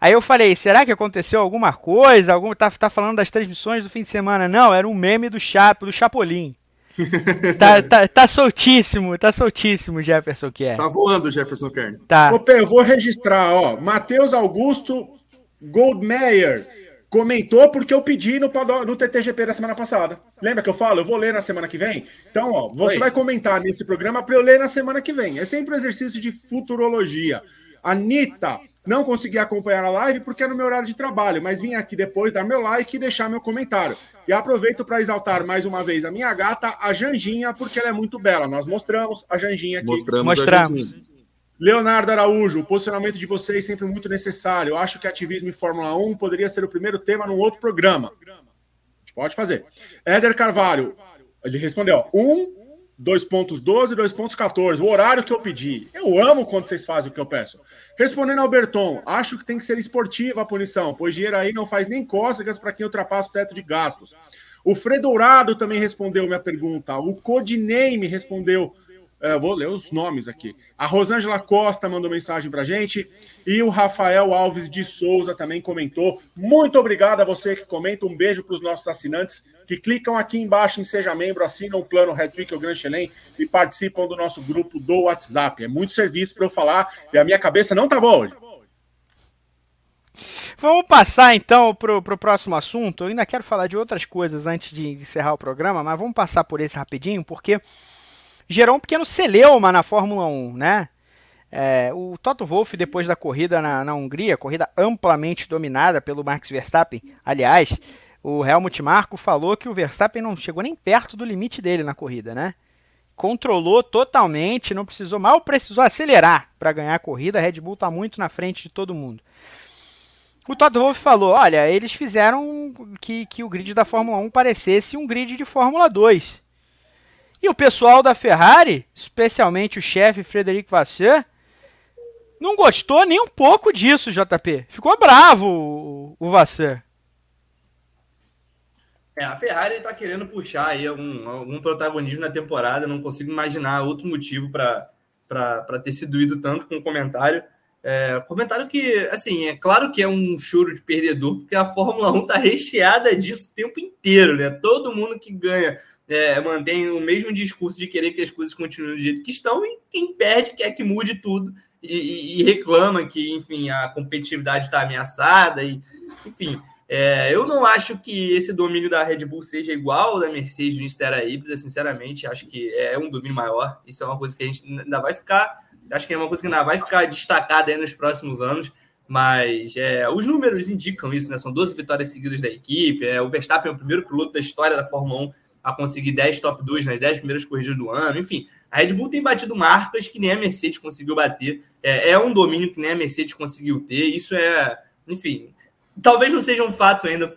Aí eu falei, será que aconteceu alguma coisa? Algum, tá, tá falando das transmissões do fim de semana? Não, era um meme do Chapo, do Chapolin. tá, tá, tá, soltíssimo, tá soltíssimo Jefferson Kern. Tá voando Jefferson Kern. Tá. Ô, eu vou registrar, ó. Matheus Augusto Goldmeyer comentou porque eu pedi no, no TTGP da semana passada. Lembra que eu falo? Eu vou ler na semana que vem? Então, ó, você Oi. vai comentar nesse programa para eu ler na semana que vem. É sempre um exercício de futurologia. Anitta, não consegui acompanhar a live porque é no meu horário de trabalho, mas vim aqui depois dar meu like e deixar meu comentário. E aproveito para exaltar mais uma vez a minha gata, a Janjinha, porque ela é muito bela. Nós mostramos a Janjinha aqui. Mostramos. mostramos. Leonardo Araújo, o posicionamento de vocês sempre muito necessário. Eu acho que ativismo e Fórmula 1 poderia ser o primeiro tema num outro programa. A gente pode fazer. Éder Carvalho, ele respondeu: 1, um, 2 pontos 12, 2 pontos 14. O horário que eu pedi. Eu amo quando vocês fazem o que eu peço. Respondendo ao Berton, acho que tem que ser esportiva a punição, pois dinheiro aí não faz nem cócegas para quem ultrapassa o teto de gastos. O Fredourado também respondeu minha pergunta. O Codename respondeu é, vou ler os nomes aqui. A Rosângela Costa mandou mensagem para gente e o Rafael Alves de Souza também comentou. Muito obrigado a você que comenta. Um beijo para os nossos assinantes que clicam aqui embaixo em Seja Membro, assinam o plano Red Week ou Grand Chelem e participam do nosso grupo do WhatsApp. É muito serviço para eu falar e a minha cabeça não tá boa hoje. Vamos passar então para o próximo assunto. Eu ainda quero falar de outras coisas antes de encerrar o programa, mas vamos passar por esse rapidinho, porque gerou um pequeno celeuma na Fórmula 1, né? É, o Toto Wolff, depois da corrida na, na Hungria, corrida amplamente dominada pelo Max Verstappen, aliás, o Helmut Marko falou que o Verstappen não chegou nem perto do limite dele na corrida, né? Controlou totalmente, não precisou, mal precisou acelerar para ganhar a corrida. A Red Bull está muito na frente de todo mundo. O Toto Wolff falou: olha, eles fizeram que, que o grid da Fórmula 1 parecesse um grid de Fórmula 2. E o pessoal da Ferrari, especialmente o chefe Frederico Vasseur, não gostou nem um pouco disso, JP. Ficou bravo o, o Vasseur. É, a Ferrari está querendo puxar aí algum, algum protagonismo na temporada. Não consigo imaginar outro motivo para ter sido ido tanto com o comentário. É, comentário que, assim, é claro que é um choro de perdedor, porque a Fórmula 1 está recheada disso o tempo inteiro, né? Todo mundo que ganha é, mantém o mesmo discurso de querer que as coisas continuem do jeito que estão, e quem perde quer que mude tudo e, e reclama que, enfim, a competitividade está ameaçada, e, enfim. É, eu não acho que esse domínio da Red Bull seja igual ao da Mercedes no início da era híbrida, sinceramente, acho que é um domínio maior. Isso é uma coisa que a gente ainda vai ficar, acho que é uma coisa que ainda vai ficar destacada nos próximos anos. Mas é, os números indicam isso, né? São 12 vitórias seguidas da equipe. É, o Verstappen é o primeiro piloto da história da Fórmula 1 a conseguir 10 top 2 nas 10 primeiras corridas do ano. Enfim, a Red Bull tem batido marcas que nem a Mercedes conseguiu bater. É, é um domínio que nem a Mercedes conseguiu ter. Isso é, enfim, talvez não seja um fato ainda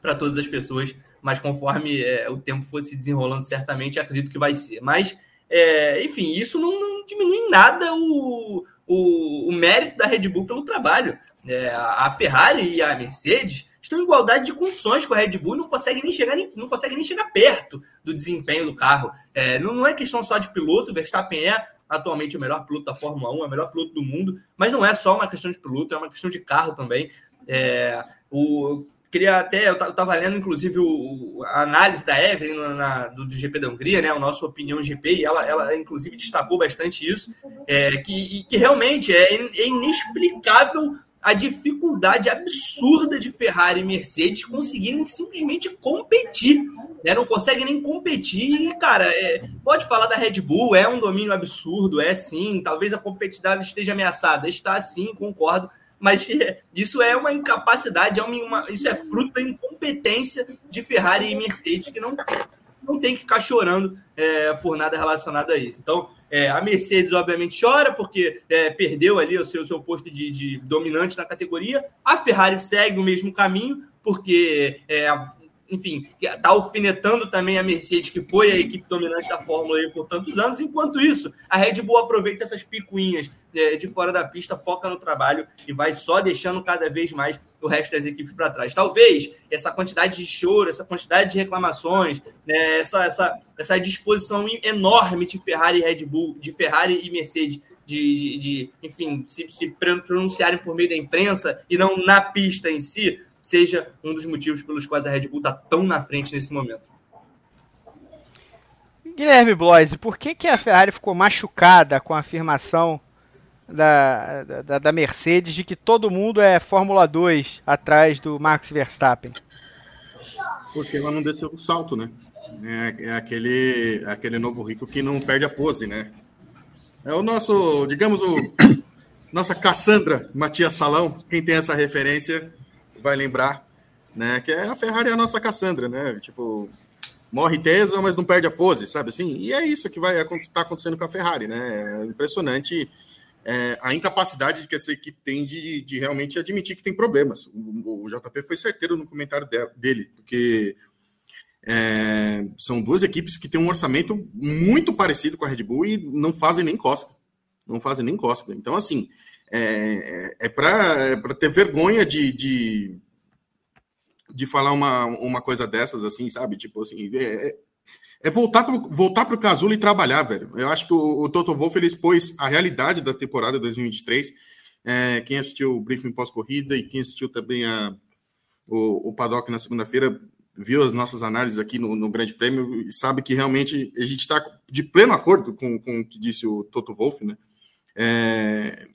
para todas as pessoas, mas conforme é, o tempo for se desenrolando, certamente acredito que vai ser. Mas, é, enfim, isso não, não, diminui nada o, o, o, mérito da Red Bull pelo trabalho. É, a Ferrari e a Mercedes estão em igualdade de condições com a Red Bull e não conseguem nem chegar, não conseguem nem chegar perto do desempenho do carro. É, não, não é questão só de piloto, Verstappen é atualmente o melhor piloto da Fórmula 1, é o melhor piloto do mundo, mas não é só uma questão de piloto, é uma questão de carro também. É, o, queria até, eu estava lendo inclusive o, a análise da Evelyn na, na, do, do, GP da Hungria, né, o nosso Opinião GP, e ela, ela inclusive destacou bastante isso, é, que, que realmente é, é inexplicável a dificuldade absurda de Ferrari e Mercedes conseguirem simplesmente competir. Né? Não conseguem nem competir. E, cara, é, pode falar da Red Bull, é um domínio absurdo, é sim. Talvez a competitividade esteja ameaçada. Está sim, concordo. Mas é, isso é uma incapacidade, é uma, isso é fruto da incompetência de Ferrari e Mercedes, que não, não tem que ficar chorando é, por nada relacionado a isso. Então, é, a Mercedes, obviamente, chora porque é, perdeu ali o seu, seu posto de, de, dominante na categoria. A Ferrari segue o mesmo caminho, porque é, enfim, está alfinetando também a Mercedes, que foi a equipe dominante da Fórmula E por tantos anos. Enquanto isso, a Red Bull aproveita essas picuinhas é, de fora da pista, foca no trabalho e vai só deixando cada vez mais o resto das equipes para trás. Talvez essa quantidade de choro, essa quantidade de reclamações, né, essa, essa, essa disposição enorme de Ferrari e Red Bull, de Ferrari e Mercedes de, de enfim, se, se pronunciarem por meio da imprensa e não na pista em si, seja um dos motivos pelos quais a Red Bull está tão na frente nesse momento. Guilherme Bloise, por que, que a Ferrari ficou machucada com a afirmação da, da, da, Mercedes de que todo mundo é Fórmula 2 atrás do Max Verstappen? Porque ela não desceu o salto, né? É, é aquele, aquele novo rico que não perde a pose, né? É o nosso, digamos, o nossa Cassandra Matias Salão. Quem tem essa referência vai lembrar, né? Que é a Ferrari é a nossa Cassandra, né? Tipo, morre tesa, mas não perde a pose, sabe assim? E é isso que vai estar tá acontecendo com a Ferrari, né? É impressionante é, a incapacidade que essa equipe tem de, de realmente admitir que tem problemas. O, o, JP foi certeiro no comentário dele, porque é, são duas equipes que têm um orçamento muito parecido com a Red Bull e não fazem nem cosca. Não fazem nem cosca. Então, assim, é, é para é ter vergonha de, de, de, falar uma, uma coisa dessas, assim, sabe? Tipo assim, é, é voltar para voltar o casulo e trabalhar, velho. Eu acho que o, o Toto Wolff ele expôs a realidade da temporada 2023. É, quem assistiu o briefing pós-corrida e quem assistiu também a, o, o Paddock na segunda-feira viu as nossas análises aqui no, no, Grande Prêmio e sabe que realmente a gente está de pleno acordo com, com o que disse o Toto Wolff, né? É,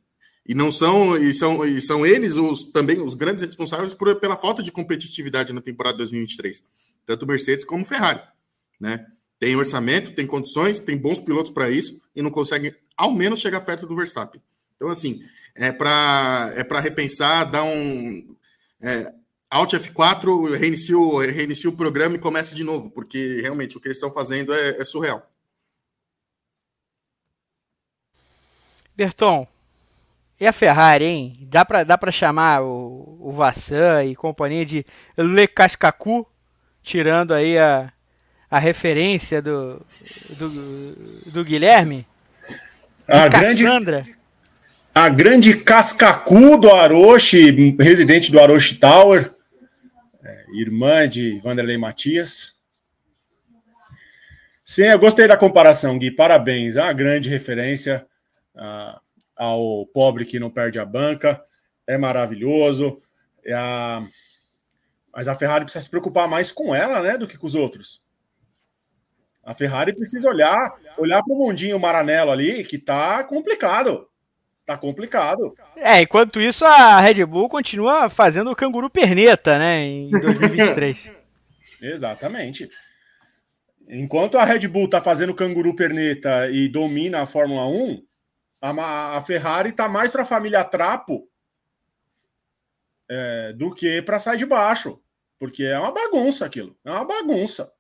e não são e são e são eles os também os grandes responsáveis por, pela falta de competitividade na temporada 2023, tanto Mercedes como Ferrari, né? Tem orçamento, tem condições, tem bons pilotos para isso e não conseguem ao menos chegar perto do Verstappen. Então assim, é para é para repensar, dar um é, Alt F4, reinicia o, reinicia o programa e começa de novo, porque realmente o que eles estão fazendo é, é surreal. Berton, e a Ferrari, hein? Dá pra, dá pra chamar o, o Vassan e companhia de Le Cascacu, tirando aí a, a referência do, do, do Guilherme? A grande, a grande Cascacu do Aroshi, residente do Aroshi Tower irmã de Vanderlei Matias. Sim, eu gostei da comparação, Gui. Parabéns. É uma grande referência uh, ao pobre que não perde a banca. É maravilhoso. É a... Mas a Ferrari precisa se preocupar mais com ela, né, do que com os outros. A Ferrari precisa olhar, olhar para o mundinho Maranello ali, que tá complicado. Tá complicado. É, enquanto isso a Red Bull continua fazendo o canguru perneta, né, em 2023. Exatamente. Enquanto a Red Bull tá fazendo canguru perneta e domina a Fórmula 1, a, a Ferrari tá mais para a família Trapo é, do que para sair de baixo, porque é uma bagunça aquilo, é uma bagunça.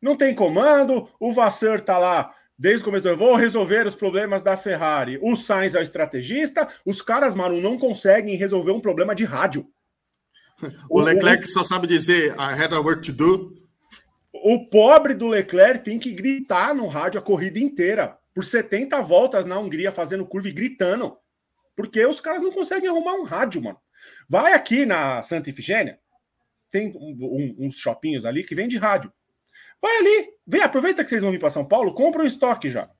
Não tem comando, o Vasseur tá lá desde o começo do ano, vou resolver os problemas da Ferrari. O Sainz é o estrategista, os caras, mano, não conseguem resolver um problema de rádio. O, Leclerc o, só sabe dizer I had a work to do. O pobre do Leclerc tem que gritar no rádio a corrida inteira, por 70 voltas na Hungria, fazendo curva e gritando. Porque os caras não conseguem arrumar um rádio, mano. Vai aqui na Santa Ifigênia, tem um, um, uns shoppinhos ali que vende rádio. Vai ali, vem, aproveita que vocês vão vir para São Paulo, compra um estoque já.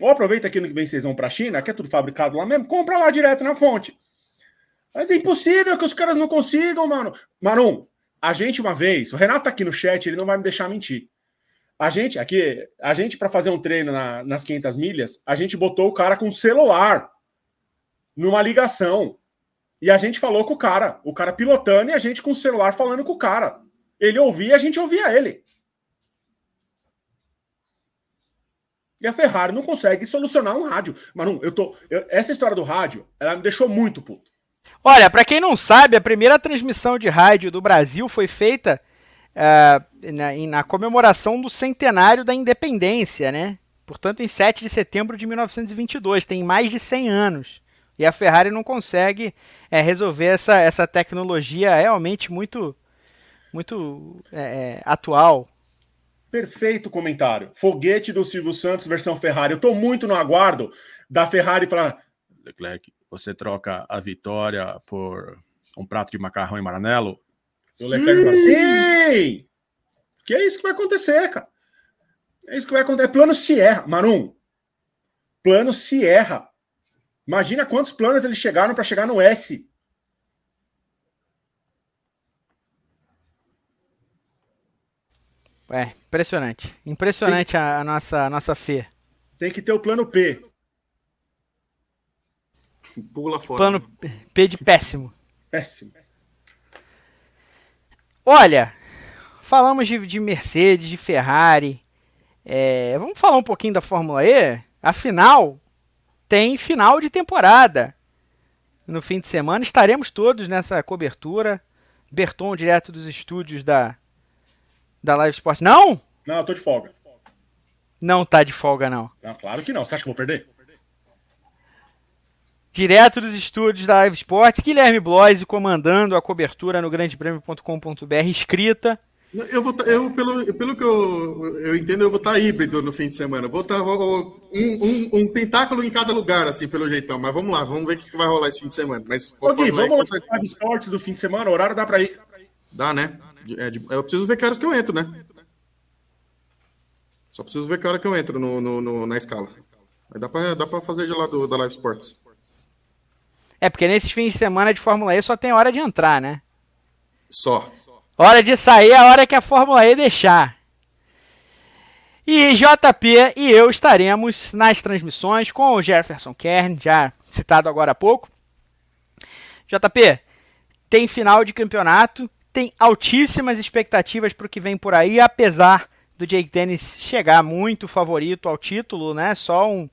Ou aproveita que vem vocês vão para a China, que é tudo fabricado lá mesmo, compra lá direto na fonte. Mas é impossível que os caras não consigam, mano. Marum, a gente uma vez, o Renato tá aqui no chat, ele não vai me deixar mentir. A gente, aqui, a gente para fazer um treino na, nas 500 milhas, a gente botou o cara com celular numa ligação. E a gente falou com o cara, o cara pilotando e a gente com o celular falando com o cara. Ele ouvia, a gente ouvia ele. E a Ferrari não consegue solucionar um rádio. Manu, eu tô. Eu, essa história do rádio, ela me deixou muito puto. Olha, para quem não sabe, a primeira transmissão de rádio do Brasil foi feita uh, na, na, comemoração do centenário da independência, né? Portanto, em 7 de setembro de 1922, tem mais de 100 anos. E a Ferrari não consegue é, resolver essa, essa tecnologia realmente muito muito é, é, atual. Perfeito comentário. Foguete do Silvio Santos, versão Ferrari. Eu estou muito no aguardo da Ferrari falar: Leclerc, você troca a vitória por um prato de macarrão em Maranello? O Leclerc fala: sim! Que é isso que vai acontecer, cara. É isso que vai acontecer. É plano Sierra. Marum, plano se erra. Imagina quantos planos eles chegaram para chegar no S. É, impressionante. Impressionante tem, a, nossa, a nossa fé. Tem que ter o plano P. Pula fora. Plano P de péssimo. Péssimo. Olha, falamos de, de Mercedes, de Ferrari. É, vamos falar um pouquinho da Fórmula E? Afinal, tem final de temporada. No fim de semana estaremos todos nessa cobertura. Berton, direto dos estúdios da da Live Sport. Não? Não, eu tô de folga. Não tá de folga, não. Não, claro que não. Você acha que eu vou perder? Direto dos estúdios da Live Sport, Guilherme Bloise comandando a cobertura no grandepremio.com.br, escrita. Eu vou tá, eu pelo, pelo que eu, eu entendo, eu vou estar tá híbrido no fim de semana. Vou estar tá, um, um, um, tentáculo em cada lugar, assim, pelo jeitão. Mas vamos lá, vamos ver o que vai rolar esse fim de semana. Mas, Ô, Gui, vamos lá Live Sports do fim de semana, o horário dá para ir. Dá, né? É eu preciso ver que horas que eu entro, né? Só preciso ver que hora que eu entro no, no, no na escala. Aí dá pra, dá pra fazer de lá do, da Live Sports. É, porque nesses fins de semana de Fórmula E só tem hora de entrar, né? Só. Hora de sair é a hora que a Fórmula E deixar. E JP e eu estaremos nas transmissões com o Jefferson Kern, já citado agora há pouco. JP, tem final de campeonato tem altíssimas expectativas para o que vem por aí, apesar do Jake Dennis chegar muito favorito ao título, né? Só um,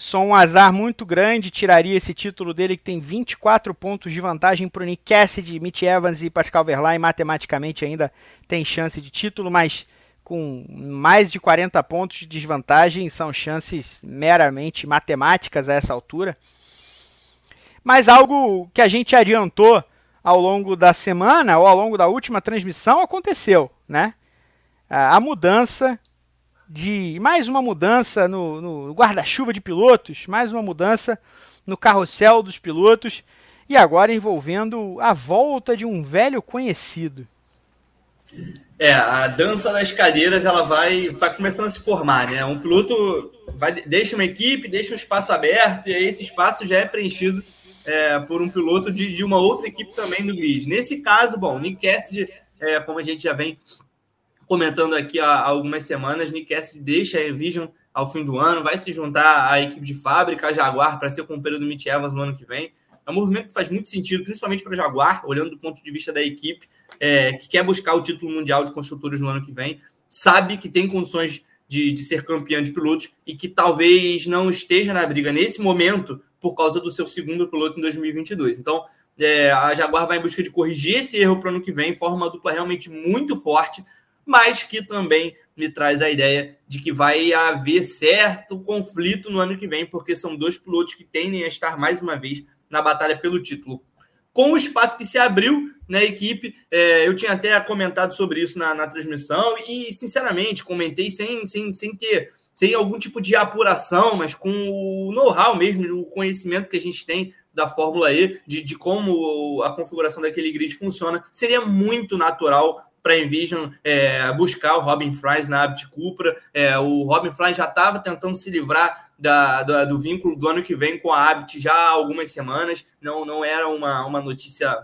só um azar muito grande tiraria esse título dele, que tem 24 pontos de vantagem para o Nick Cassidy, Mitch Evans e Pascal Verlaine. Matematicamente ainda tem chance de título, mas com mais de 40 pontos de desvantagem são chances meramente matemáticas a essa altura. Mas algo que a gente adiantou ao longo da semana ou ao longo da última transmissão aconteceu, né? A mudança de mais uma mudança no, no guarda-chuva de pilotos, mais uma mudança no carrossel dos pilotos e agora envolvendo a volta de um velho conhecido. É, a dança das cadeiras ela vai, vai começando a se formar, né? Um piloto vai, deixa uma equipe, deixa um espaço aberto e aí esse espaço já é preenchido é, por um piloto de, de, uma outra equipe também no grid. Nesse caso, bom, Nick Cassidy, é, como a gente já vem comentando aqui há, algumas semanas, Nick Cassidy deixa a Envision ao fim do ano, vai se juntar à equipe de fábrica, a Jaguar, para ser companheiro do Mitch Evans no ano que vem. É um movimento que faz muito sentido, principalmente para a Jaguar, olhando do ponto de vista da equipe, é, que quer buscar o título mundial de construtores no ano que vem, sabe que tem condições de, de ser campeão de pilotos e que talvez não esteja na briga nesse momento por causa do seu segundo piloto em 2022. Então, é, a Jaguar vai em busca de corrigir esse erro para o ano que vem, forma uma dupla realmente muito forte, mas que também me traz a ideia de que vai haver certo conflito no ano que vem, porque são dois pilotos que tendem a estar mais uma vez na batalha pelo título. Com o espaço que se abriu na equipe, é, eu tinha até comentado sobre isso na, na transmissão e, sinceramente, comentei sem, sem, sem ter sem algum tipo de apuração, mas com o know-how mesmo, o conhecimento que a gente tem da Fórmula E, de, de como a configuração daquele grid funciona, seria muito natural para a Envision é, buscar o Robin Fries na Abt Cupra. É, o Robin Fries já estava tentando se livrar da, do vínculo do ano que vem com a Abt já há algumas semanas. Não, não era uma, uma notícia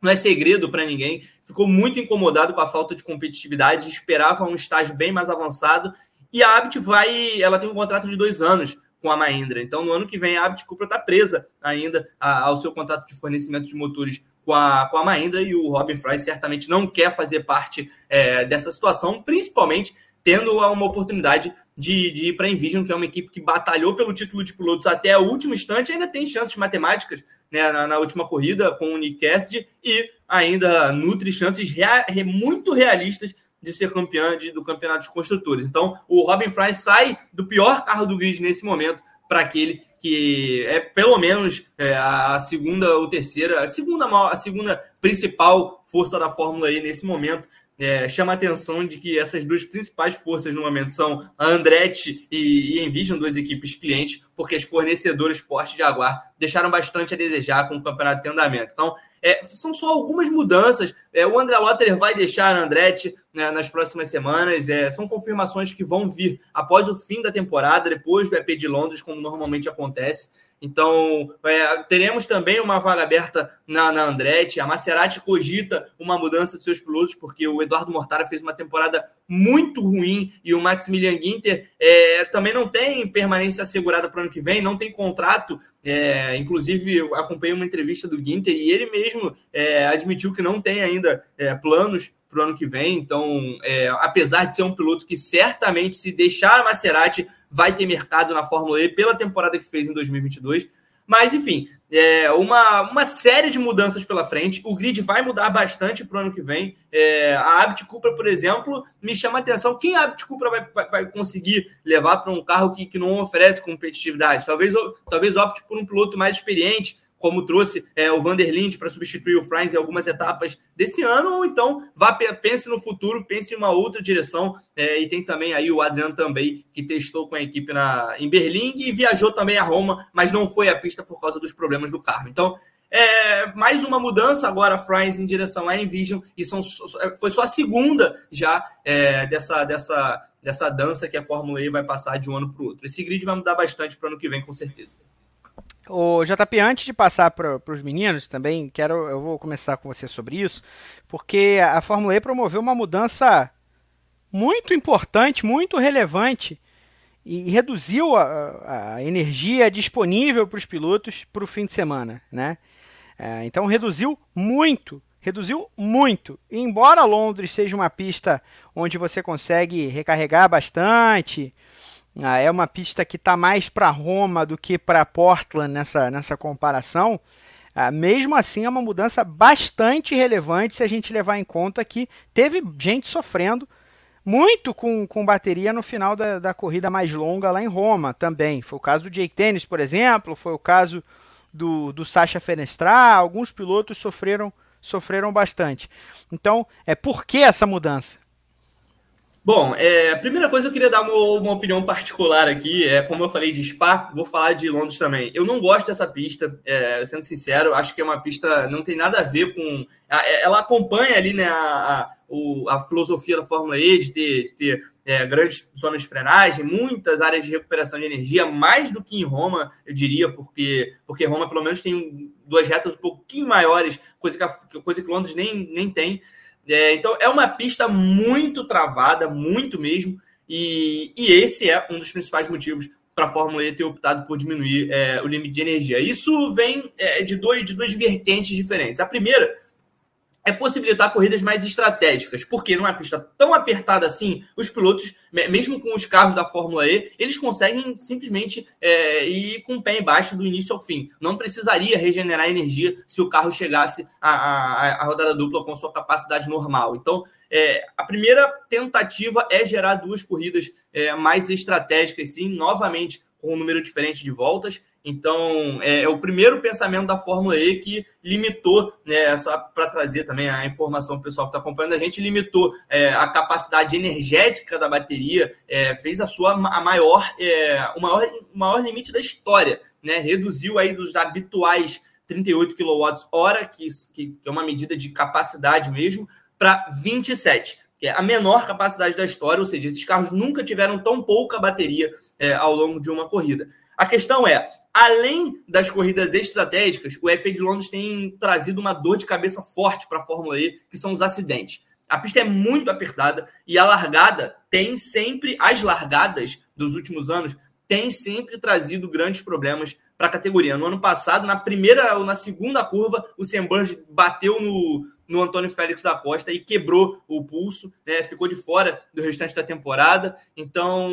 não é segredo para ninguém. Ficou muito incomodado com a falta de competitividade, esperava um estágio bem mais avançado e a Abt vai, ela tem um contrato de dois anos com a Mahindra. Então, no ano que vem, a Abt Cupra está presa ainda ao seu contrato de fornecimento de motores com a, com a Mahindra e o Robin Fry certamente não quer fazer parte é, dessa situação, principalmente tendo uma oportunidade de, de ir para a Envision, que é uma equipe que batalhou pelo título de pilotos até o último instante, ainda tem chances matemáticas né, na, na, última corrida com o Nick Cassidy e ainda nutre chances rea, muito realistas de ser campeão de, do campeonato de construtores. Então, o Robin Fry sai do pior carro do grid nesse momento para aquele que é pelo menos é, a segunda ou terceira, a segunda, a segunda principal força da Fórmula E nesse momento. É, chama a atenção de que essas duas principais forças no momento são a Andretti e, e Envision, duas equipes clientes, porque as fornecedoras Porsche e Jaguar deixaram bastante a desejar com o campeonato em andamento. Então, é, são só algumas mudanças. É, o André Lotter vai deixar a Andretti, né, nas próximas semanas. É, são confirmações que vão vir após o fim da temporada, depois do EP de Londres, como normalmente acontece. Então, é, teremos também uma vaga aberta na, na Andretti. A Maserati cogita uma mudança de seus pilotos, porque o Eduardo Mortara fez uma temporada muito ruim e o Maximilian Ginter é, também não tem permanência assegurada para o ano que vem, não tem contrato. É, inclusive, acompanhei uma entrevista do Ginter e ele mesmo é, admitiu que não tem ainda é, planos para o ano que vem. Então, é, apesar de ser um piloto que certamente, se deixar a Maserati, vai ter mercado na Fórmula E pela temporada que fez em 2022. Mas, enfim, é uma, uma série de mudanças pela frente. O grid vai mudar bastante para o ano que vem. É, a Abt Cupra, por exemplo, me chama a atenção. Quem a Abt Cupra vai, vai, vai conseguir levar para um carro que, que não oferece competitividade? Talvez, talvez opte por um piloto mais experiente, como trouxe é, o Vanderlinde para substituir o Franz em algumas etapas desse ano, ou então vá pense no futuro, pense em uma outra direção. É, e tem também aí o Adriano também, que testou com a equipe na, em Berlim e viajou também a Roma, mas não foi à pista por causa dos problemas do carro. Então, é, mais uma mudança agora, Franz em direção à Envision, e são, foi só a segunda já é, dessa, dessa, dessa dança que a Fórmula E vai passar de um ano para o outro. Esse grid vai mudar bastante para o ano que vem, com certeza. O JP, antes de passar para os meninos também, quero, eu vou começar com você sobre isso, porque a Fórmula E promoveu uma mudança muito importante, muito relevante e reduziu a, a energia disponível para os pilotos para o fim de semana, né? É, então reduziu muito, reduziu muito. E embora Londres seja uma pista onde você consegue recarregar bastante, ah, é uma pista que está mais para Roma do que para Portland nessa, nessa comparação. Ah, mesmo assim, é uma mudança bastante relevante se a gente levar em conta que teve gente sofrendo muito com, com bateria no final da, da corrida mais longa lá em Roma também. Foi o caso do Jake Tennis, por exemplo, foi o caso do, do Sacha Fenestra, alguns pilotos sofreram, sofreram bastante. Então, é por que essa mudança? Bom, é, a primeira coisa eu queria dar uma, uma, opinião particular aqui. É como eu falei de Spa, vou falar de Londres também. Eu não gosto dessa pista, é, sendo sincero, acho que é uma pista não tem nada a ver com. É, ela acompanha ali né, a, a, a filosofia da Fórmula E de ter, de ter é, grandes zonas de frenagem, muitas áreas de recuperação de energia, mais do que em Roma, eu diria, porque, porque Roma pelo menos tem duas retas um pouquinho maiores, coisa que, a, coisa que Londres nem, nem tem. É, então, é uma pista muito travada, muito mesmo, e, e esse é um dos principais motivos para a Fórmula E ter optado por diminuir é, o limite de energia. Isso vem é, de, dois, de duas vertentes diferentes. A primeira é possibilitar corridas mais estratégicas, porque numa pista tão apertada assim, os pilotos, mesmo com os carros da Fórmula E, eles conseguem simplesmente é, ir com o pé embaixo do início ao fim. Não precisaria regenerar energia se o carro chegasse à, rodada dupla com sua capacidade normal. Então, é, a primeira tentativa é gerar duas corridas é, mais estratégicas, sim, novamente com um número diferente de voltas. Então, é, é o primeiro pensamento da Fórmula E que limitou, né, só para trazer também a informação pessoal que está acompanhando, a gente limitou é, a capacidade energética da bateria, é, fez a sua a maior, é, o maior, maior limite da história, né, reduziu aí dos habituais 38 kWh, que, que é uma medida de capacidade mesmo, para 27, que é a menor capacidade da história, ou seja, esses carros nunca tiveram tão pouca bateria é, ao longo de uma corrida. A questão é, além das corridas estratégicas, o EP de Londres tem trazido uma dor de cabeça forte para a Fórmula E, que são os acidentes. A pista é muito apertada e a largada tem sempre, as largadas dos últimos anos, tem sempre trazido grandes problemas para a categoria. No ano passado, na primeira ou na segunda curva, o Sam Burge bateu no, no Antônio Félix da Costa e quebrou o pulso, né? ficou de fora do restante da temporada. Então,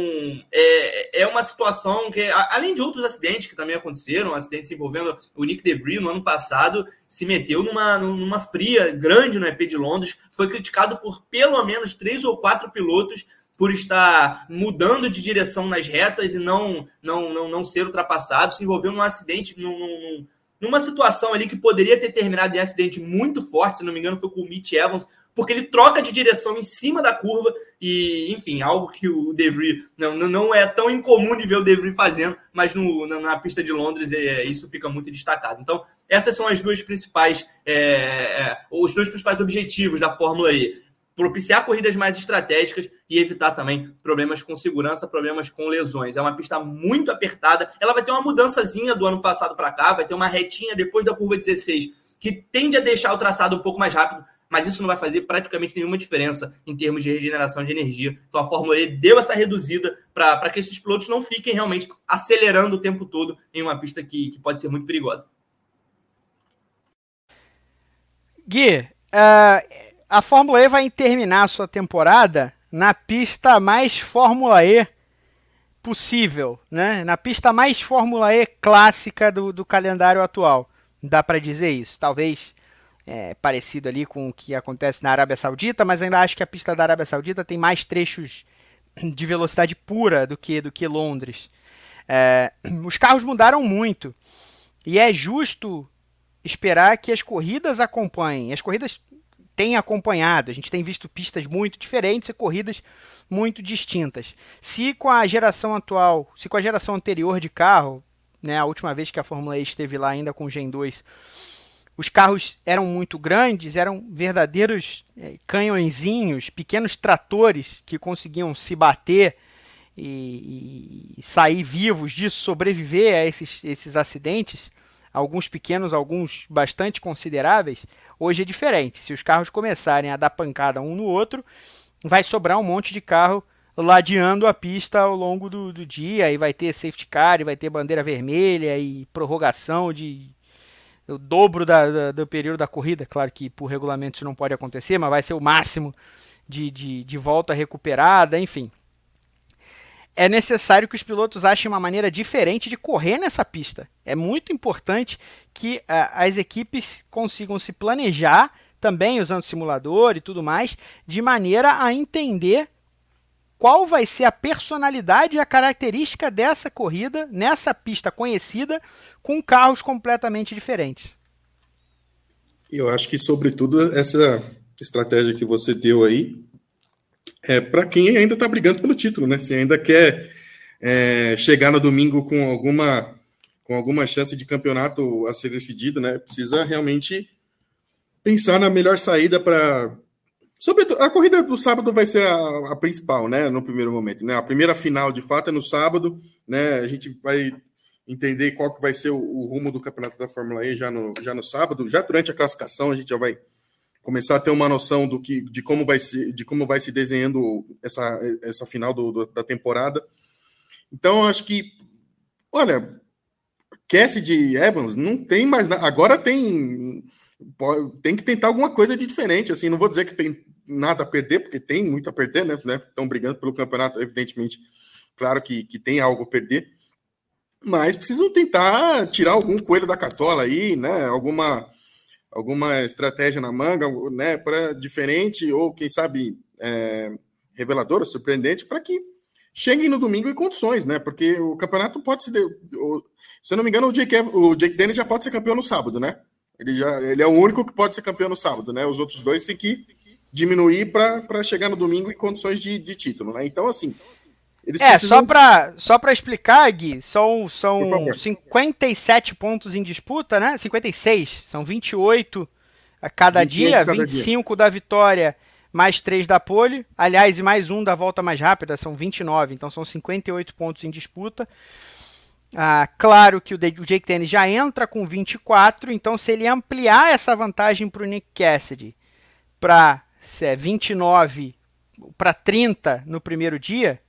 é, é uma situação que, além de outros acidentes que também aconteceram, acidentes envolvendo o Nick DeVry no ano passado, se meteu numa, numa fria grande no EP de Londres, foi criticado por pelo menos três ou quatro pilotos por estar mudando de direção nas retas e não não não, não ser ultrapassado, se envolveu num acidente, num, num, numa situação ali que poderia ter terminado em acidente muito forte, se não me engano, foi com o Mitch Evans, porque ele troca de direção em cima da curva e, enfim, algo que o De Vries não, não é tão incomum de ver o De Vries fazendo, mas no, na, na, pista de Londres é, isso fica muito destacado. Então, essas são as duas principais, é, é, os dois principais objetivos da Fórmula E. propiciar corridas mais estratégicas e evitar também problemas com segurança, problemas com lesões. É uma pista muito apertada. Ela vai ter uma mudançazinha do ano passado para cá, vai ter uma retinha depois da curva 16 que tende a deixar o traçado um pouco mais rápido, mas isso não vai fazer praticamente nenhuma diferença em termos de regeneração de energia. Então a Fórmula E deu essa reduzida para que esses pilotos não fiquem realmente acelerando o tempo todo em uma pista que, que pode ser muito perigosa. Gui, uh, a Fórmula E vai terminar sua temporada na pista mais Fórmula E possível, né? Na pista mais Fórmula E clássica do, do calendário atual. Dá para dizer isso. Talvez é, parecido ali com o que acontece na Arábia Saudita, mas ainda acho que a pista da Arábia Saudita tem mais trechos de velocidade pura do que do que Londres. É, os carros mudaram muito e é justo esperar que as corridas acompanhem. As corridas tem acompanhado. A gente tem visto pistas muito diferentes e corridas muito distintas. Se com a geração atual, se com a geração anterior de carro, né, a última vez que a Fórmula E esteve lá ainda com o Gen 2, os carros eram muito grandes, eram verdadeiros é, canhõezinhos, pequenos tratores que conseguiam se bater e, e sair vivos disso, sobreviver a esses, esses acidentes alguns pequenos, alguns bastante consideráveis, hoje é diferente. Se os carros começarem a dar pancada um no outro, vai sobrar um monte de carro ladeando a pista ao longo do, do dia, e vai ter safety car, e vai ter bandeira vermelha e prorrogação de o dobro da, da, do período da corrida. Claro que por regulamento isso não pode acontecer, mas vai ser o máximo de, de, de volta recuperada, enfim é necessário que os pilotos achem uma maneira diferente de correr nessa pista. É muito importante que uh, as equipes consigam se planejar, também usando simulador e tudo mais, de maneira a entender qual vai ser a personalidade e a característica dessa corrida nessa pista conhecida com carros completamente diferentes. Eu acho que, sobretudo, essa estratégia que você deu aí é, para quem ainda está brigando pelo título, né? Se ainda quer é, chegar no domingo com alguma com alguma chance de campeonato a ser decidido, né? Precisa realmente pensar na melhor saída para Sobretudo, a corrida do sábado vai ser a, a, principal, né? No primeiro momento, né? A primeira final, de fato, é no sábado, né? A gente vai entender qual que vai ser o, o rumo do campeonato da Fórmula E já no, já no sábado. Já durante a classificação, a gente já vai começar a ter uma noção do que, de como vai se, de como vai se desenhando essa, essa final do, do, da temporada. Então, acho que, olha, Cassidy Evans não tem mais nada. Agora tem, tem que tentar alguma coisa de diferente. Assim, não vou dizer que tem nada a perder, porque tem muito a perder, né? Estão brigando pelo campeonato, evidentemente. Claro que, que tem algo a perder. Mas precisam tentar tirar algum coelho da cartola aí, né? Alguma alguma estratégia na manga, né, para diferente ou quem sabe é, reveladora, surpreendente, para que cheguem no domingo em condições, né? Porque o campeonato pode se, se eu não me engano, o Jake, o Jake Dennis já pode ser campeão no sábado, né? Ele já ele é o único que pode ser campeão no sábado, né? Os outros dois têm que diminuir para chegar no domingo em condições de, de título, né? Então, assim, eles é, precisam... só para só pra explicar, Gui, são, são 57 pontos em disputa, né? 56, são 28 a cada dia, cada 25 dia. da vitória, mais 3 da pole. Aliás, e mais um da volta mais rápida, são 29, então são 58 pontos em disputa. Ah, claro que o, o Jake Dennis já entra com 24, então se ele ampliar essa vantagem para o Nick Cassidy para é, 29 para 30 no primeiro dia,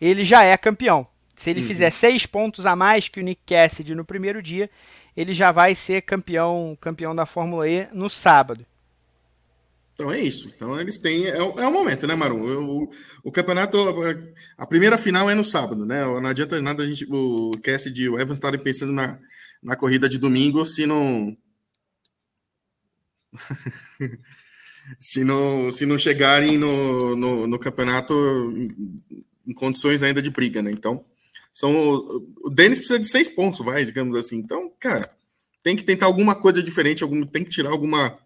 ele já é campeão. Se ele uhum. fizer seis pontos a mais que o Nick Cassidy no primeiro dia, ele já vai ser campeão, campeão da Fórmula E no sábado. Então é isso. Então eles têm. É, o, é o momento, né, Marum? O, o, campeonato. A primeira final é no sábado, né? Não adianta nada a gente, o Cassidy e o Evans estarem pensando na, na corrida de domingo se não. se não, se não chegarem no, no, no campeonato em condições ainda de briga, né? Então, são o Denis precisa de seis pontos, vai, digamos assim. Então, cara, tem que tentar alguma coisa diferente, algum, tem que tirar alguma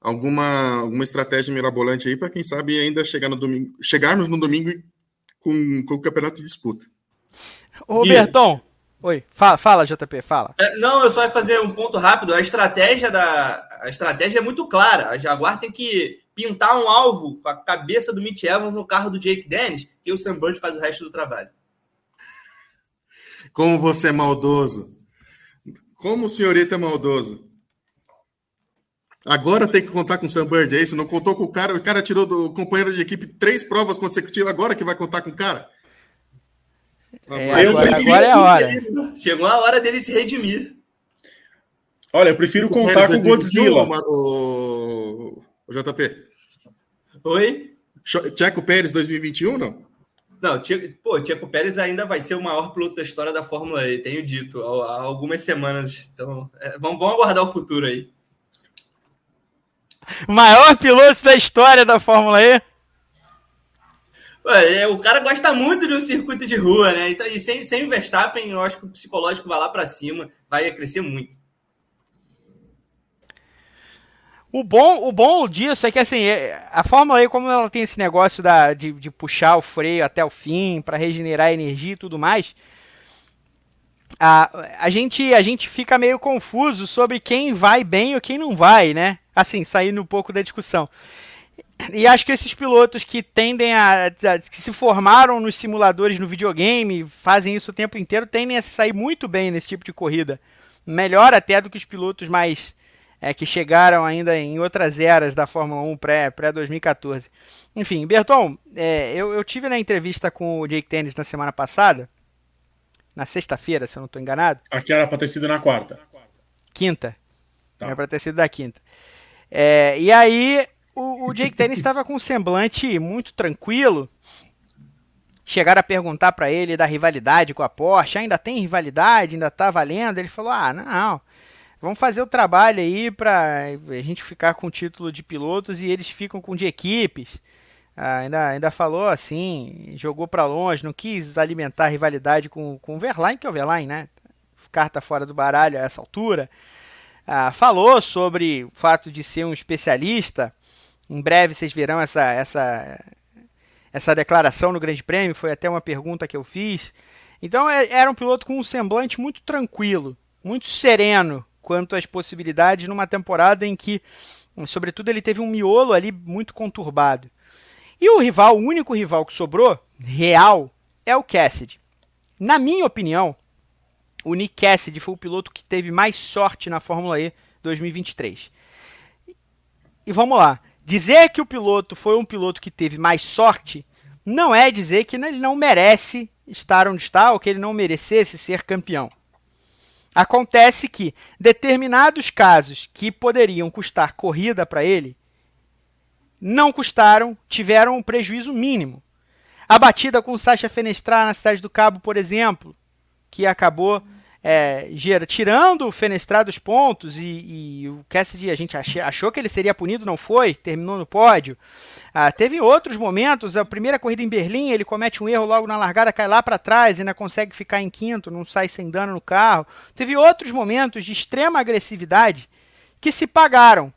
alguma alguma estratégia mirabolante aí para quem sabe ainda chegar no domingo, chegarmos no domingo com, com o campeonato de disputa. Ô, Berton, oi, fala, fala JP, fala. É, não, eu só ia fazer um ponto rápido. A estratégia da a estratégia é muito clara. A Jaguar tem que pintar um alvo com a cabeça do Mitch Evans no carro do Jake Dennis, e o Sam Burns faz o resto do trabalho. Como você é maldoso. Como o senhorito é maldoso. Agora tem que contar com o Sam Bird, é isso? Não contou com o cara, o cara tirou do companheiro de equipe três provas consecutivas, agora que vai contar com o cara? É, agora, agora, é a hora. Chegou a hora dele se redimir. Olha, eu prefiro contar com o Godzilla. O, o JP. Oi? Checo Pérez 2021, não? Não, pô, Tcheco Pérez ainda vai ser o maior piloto da história da Fórmula E, tenho dito, há algumas semanas. Então, é, vamos, vamos aguardar o futuro aí. Maior piloto da história da Fórmula E? Ué, é, o cara gosta muito de um circuito de rua, né? Então, e sem, sem Verstappen, eu acho que o psicológico vai lá para cima, vai crescer muito. O bom, o bom disso é que assim, é, a Fórmula E, como ela tem esse negócio da, de, de puxar o freio até o fim, para regenerar energia e tudo mais, a, a, gente, a gente fica meio confuso sobre quem vai bem ou quem não vai, né? Assim, saindo um pouco da discussão. E acho que esses pilotos que tendem a, a, que se formaram nos simuladores no videogame, fazem isso o tempo inteiro, tendem a sair muito bem nesse tipo de corrida. Melhor até do que os pilotos mais é, que chegaram ainda em outras eras da Fórmula 1 pré-2014. Pré Enfim, Berton, é, eu, eu tive na entrevista com o Jake Tennis na semana passada, na sexta-feira, se eu não estou enganado. Aqui era para ter sido na quarta. Quinta. Tá. Era para ter sido da quinta. É, e aí o, o Jake Tennis estava com um semblante muito tranquilo. Chegaram a perguntar para ele da rivalidade com a Porsche. Ainda tem rivalidade? Ainda está valendo? Ele falou: Ah, não. Vamos fazer o trabalho aí para a gente ficar com o título de pilotos e eles ficam com de equipes. Ah, ainda, ainda falou assim, jogou para longe, não quis alimentar rivalidade com, com o Verlaine, que é o Verlaine, né? Carta fora do baralho a essa altura. Ah, falou sobre o fato de ser um especialista. Em breve vocês verão essa, essa, essa declaração no Grande Prêmio. Foi até uma pergunta que eu fiz. Então é, era um piloto com um semblante muito tranquilo, muito sereno quanto às possibilidades numa temporada em que, sobretudo, ele teve um miolo ali muito conturbado. E o rival, o único rival que sobrou, real, é o Cassidy. Na minha opinião, o Nick Cassidy foi o piloto que teve mais sorte na Fórmula E 2023. E vamos lá. Dizer que o piloto foi um piloto que teve mais sorte não é dizer que ele não merece estar onde está ou que ele não merecesse ser campeão. Acontece que determinados casos que poderiam custar corrida para ele não custaram, tiveram um prejuízo mínimo. A batida com o Sacha Fenestrar na Cidade do Cabo, por exemplo, que acabou é, tirando o Fenestrar dos pontos e, e, o Cassidy, a gente achou que ele seria punido, não foi, terminou no pódio. Ah, teve outros momentos, a primeira corrida em Berlim, ele comete um erro logo na largada, cai lá para trás, ainda consegue ficar em quinto, não sai sem dano no carro. Teve outros momentos de extrema agressividade que se pagaram.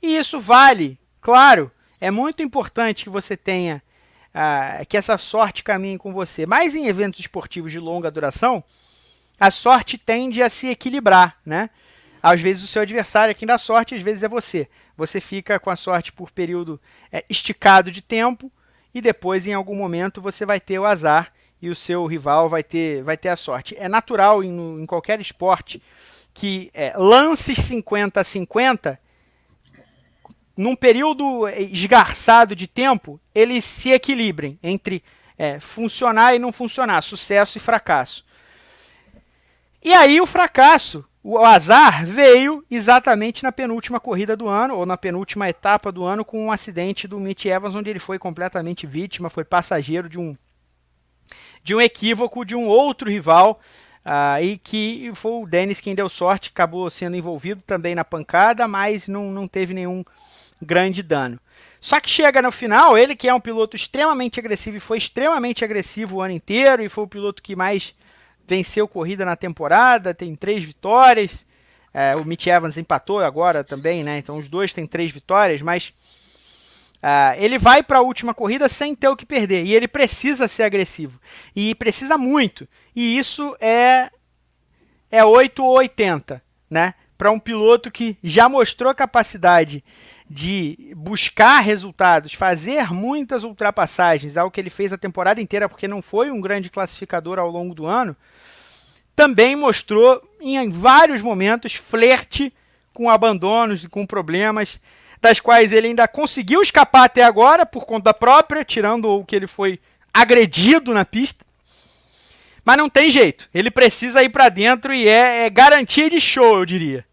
E isso vale Claro, é muito importante que você tenha ah, que essa sorte caminhe com você. Mas em eventos esportivos de longa duração, a sorte tende a se equilibrar, né? Às vezes o seu adversário é quem dá sorte, às vezes é você. Você fica com a sorte por período é, esticado de tempo e depois, em algum momento, você vai ter o azar e o seu rival vai ter, vai ter a sorte. É natural em, em qualquer esporte que é, lances 50 a 50 num período esgarçado de tempo, eles se equilibrem entre é, funcionar e não funcionar, sucesso e fracasso. E aí o fracasso, o azar, veio exatamente na penúltima corrida do ano, ou na penúltima etapa do ano, com um acidente do Mitch Evans, onde ele foi completamente vítima, foi passageiro de um, de um equívoco de um outro rival, uh, e que foi o Dennis quem deu sorte, acabou sendo envolvido também na pancada, mas não, não teve nenhum grande dano. Só que chega no final, ele que é um piloto extremamente agressivo e foi extremamente agressivo o ano inteiro e foi o piloto que mais venceu corrida na temporada, tem três vitórias. É, o Mitch Evans empatou agora também, né? Então os dois têm três vitórias, mas uh, ele vai para a última corrida sem ter o que perder e ele precisa ser agressivo e precisa muito. E isso é é 8 ou 80, né? Para um piloto que já mostrou capacidade de buscar resultados, fazer muitas ultrapassagens, algo que ele fez a temporada inteira porque não foi um grande classificador ao longo do ano, também mostrou em vários momentos flerte com abandonos e com problemas, das quais ele ainda conseguiu escapar até agora por conta própria, tirando o que ele foi agredido na pista. Mas não tem jeito, ele precisa ir para dentro e é, é garantia de show, eu diria.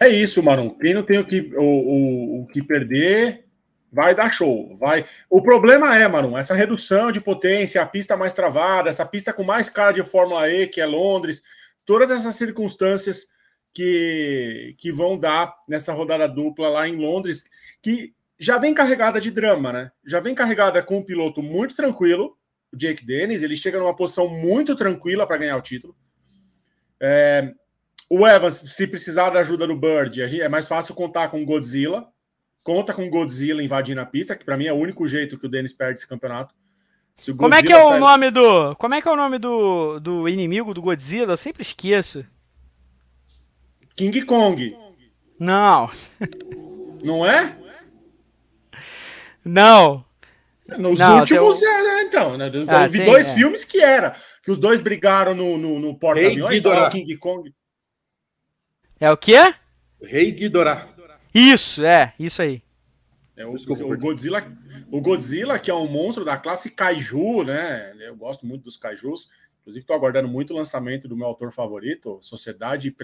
É isso, Marum. Quem não tem o que, o, o, o, que perder vai dar show. Vai. O problema é, Marum, essa redução de potência, a pista mais travada, essa pista com mais cara de Fórmula E, que é Londres, todas essas circunstâncias que, que vão dar nessa rodada dupla lá em Londres, que já vem carregada de drama, né? Já vem carregada com um piloto muito tranquilo, o Jake Dennis, ele chega numa posição muito tranquila para ganhar o título. É, o Evans, se precisar da ajuda do Bird, é mais fácil contar com Godzilla. Conta com Godzilla invadindo a pista, que para mim é o único jeito que o Dennis perde esse campeonato. Como é que é o sai... nome do. Como é que é o nome do, do inimigo do Godzilla? Eu sempre esqueço. King Kong. Não. Não é? Não. Nos não, últimos, é, né, então. Né? Ah, eu vi tem, dois é. filmes que era. Que os dois brigaram no, no, no porta-aviões. King Kong. É o quê? Rei Ghidorah. Isso, é, isso aí. É o, Desculpa, o Godzilla, o Godzilla, que é um monstro da classe Kaiju, né? Eu gosto muito dos Kaijus. Inclusive, estou aguardando muito o lançamento do meu autor favorito, Sociedade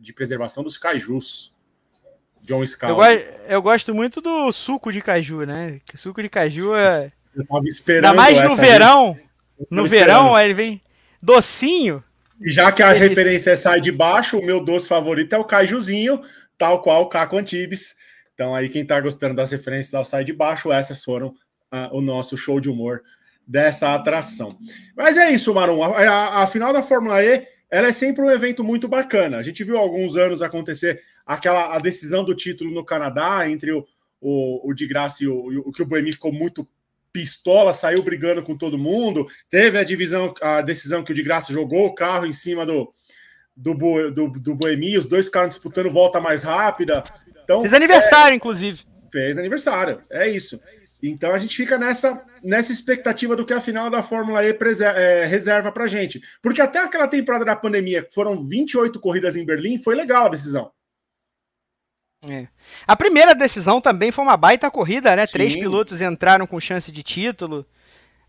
de Preservação dos Kaijus. John Scout. Eu, eu, gosto muito do suco de caju, né? O suco de caju é. Eu tava esperando. Ainda mais no verão. No verão, ele vem docinho. E já que a referência é sai de baixo, o meu doce favorito é o caijuzinho, tal qual o Caco Antibes. Então, aí, quem está gostando das referências ao sai de baixo, essas foram uh, o nosso show de humor dessa atração. Mas é isso, Marum. A, a, a, final da Fórmula E ela é sempre um evento muito bacana. A gente viu há alguns anos acontecer aquela a decisão do título no Canadá entre o, o, o de Graça e o, o que o Boemi ficou muito pistola, saiu brigando com todo mundo. Teve a divisão, a decisão que o de graça jogou o carro em cima do, do, do, do Boemi, os dois ficaram disputando volta mais rápida. Então, fez aniversário, é, inclusive. Fez aniversário, é isso. Então a gente fica nessa, nessa expectativa do que a final da Fórmula E é, reserva pra gente. Porque até aquela temporada da pandemia, que foram 28 corridas em Berlim, foi legal a decisão. É. A primeira decisão também foi uma baita corrida, né? Sim. Três pilotos entraram com chance de título.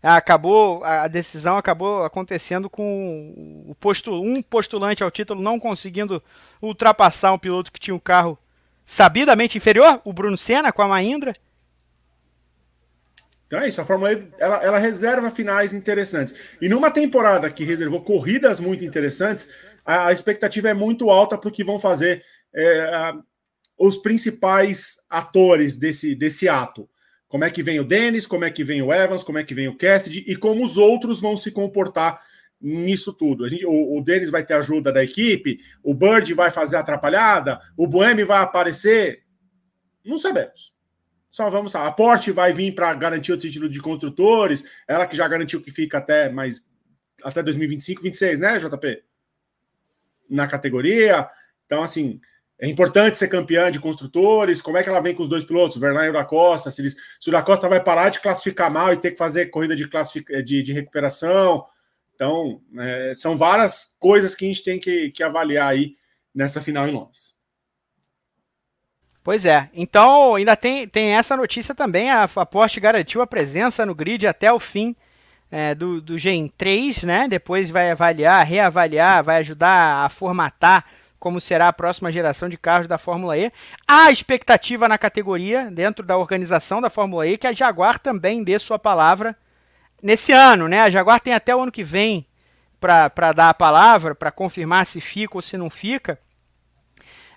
Acabou a decisão acabou acontecendo com o posto, um postulante ao título não conseguindo ultrapassar um piloto que tinha um carro sabidamente inferior, o Bruno Senna com a Mahindra. Então é isso, a Fórmula E ela, ela, reserva finais interessantes. E numa temporada que reservou corridas muito interessantes, a, a expectativa é muito alta para o que vão fazer é, os principais atores desse, desse ato. Como é que vem o Dennis, como é que vem o Evans, como é que vem o Cassidy e como os outros vão se comportar nisso tudo. A gente, o, o vai ter ajuda da equipe, o Bird vai fazer atrapalhada, o Boemi vai aparecer. Não sabemos. Só vamos saber. A Porsche vai vir para garantir o título de construtores, ela que já garantiu que fica até mais até 2025, 26, né, JP? Na categoria. Então, assim, é importante ser campeã de construtores. Como é que ela vem com os dois pilotos, Verlaine e da Costa? Se, eles, se o da Costa vai parar de classificar mal e ter que fazer corrida de, classific, de, de recuperação. Então, é, são várias coisas que a gente tem que, que avaliar aí nessa final em Londres. Pois é. Então, ainda tem, tem essa notícia também. A, a Porsche garantiu a presença no grid até o fim é, do, do Gen 3, né? Depois vai avaliar, reavaliar, vai ajudar a formatar como será a próxima geração de carros da Fórmula E. Há expectativa na categoria, dentro da organização da Fórmula E, que a Jaguar também dê sua palavra nesse ano, né? A Jaguar tem até o ano que vem para dar a palavra, para confirmar se fica ou se não fica.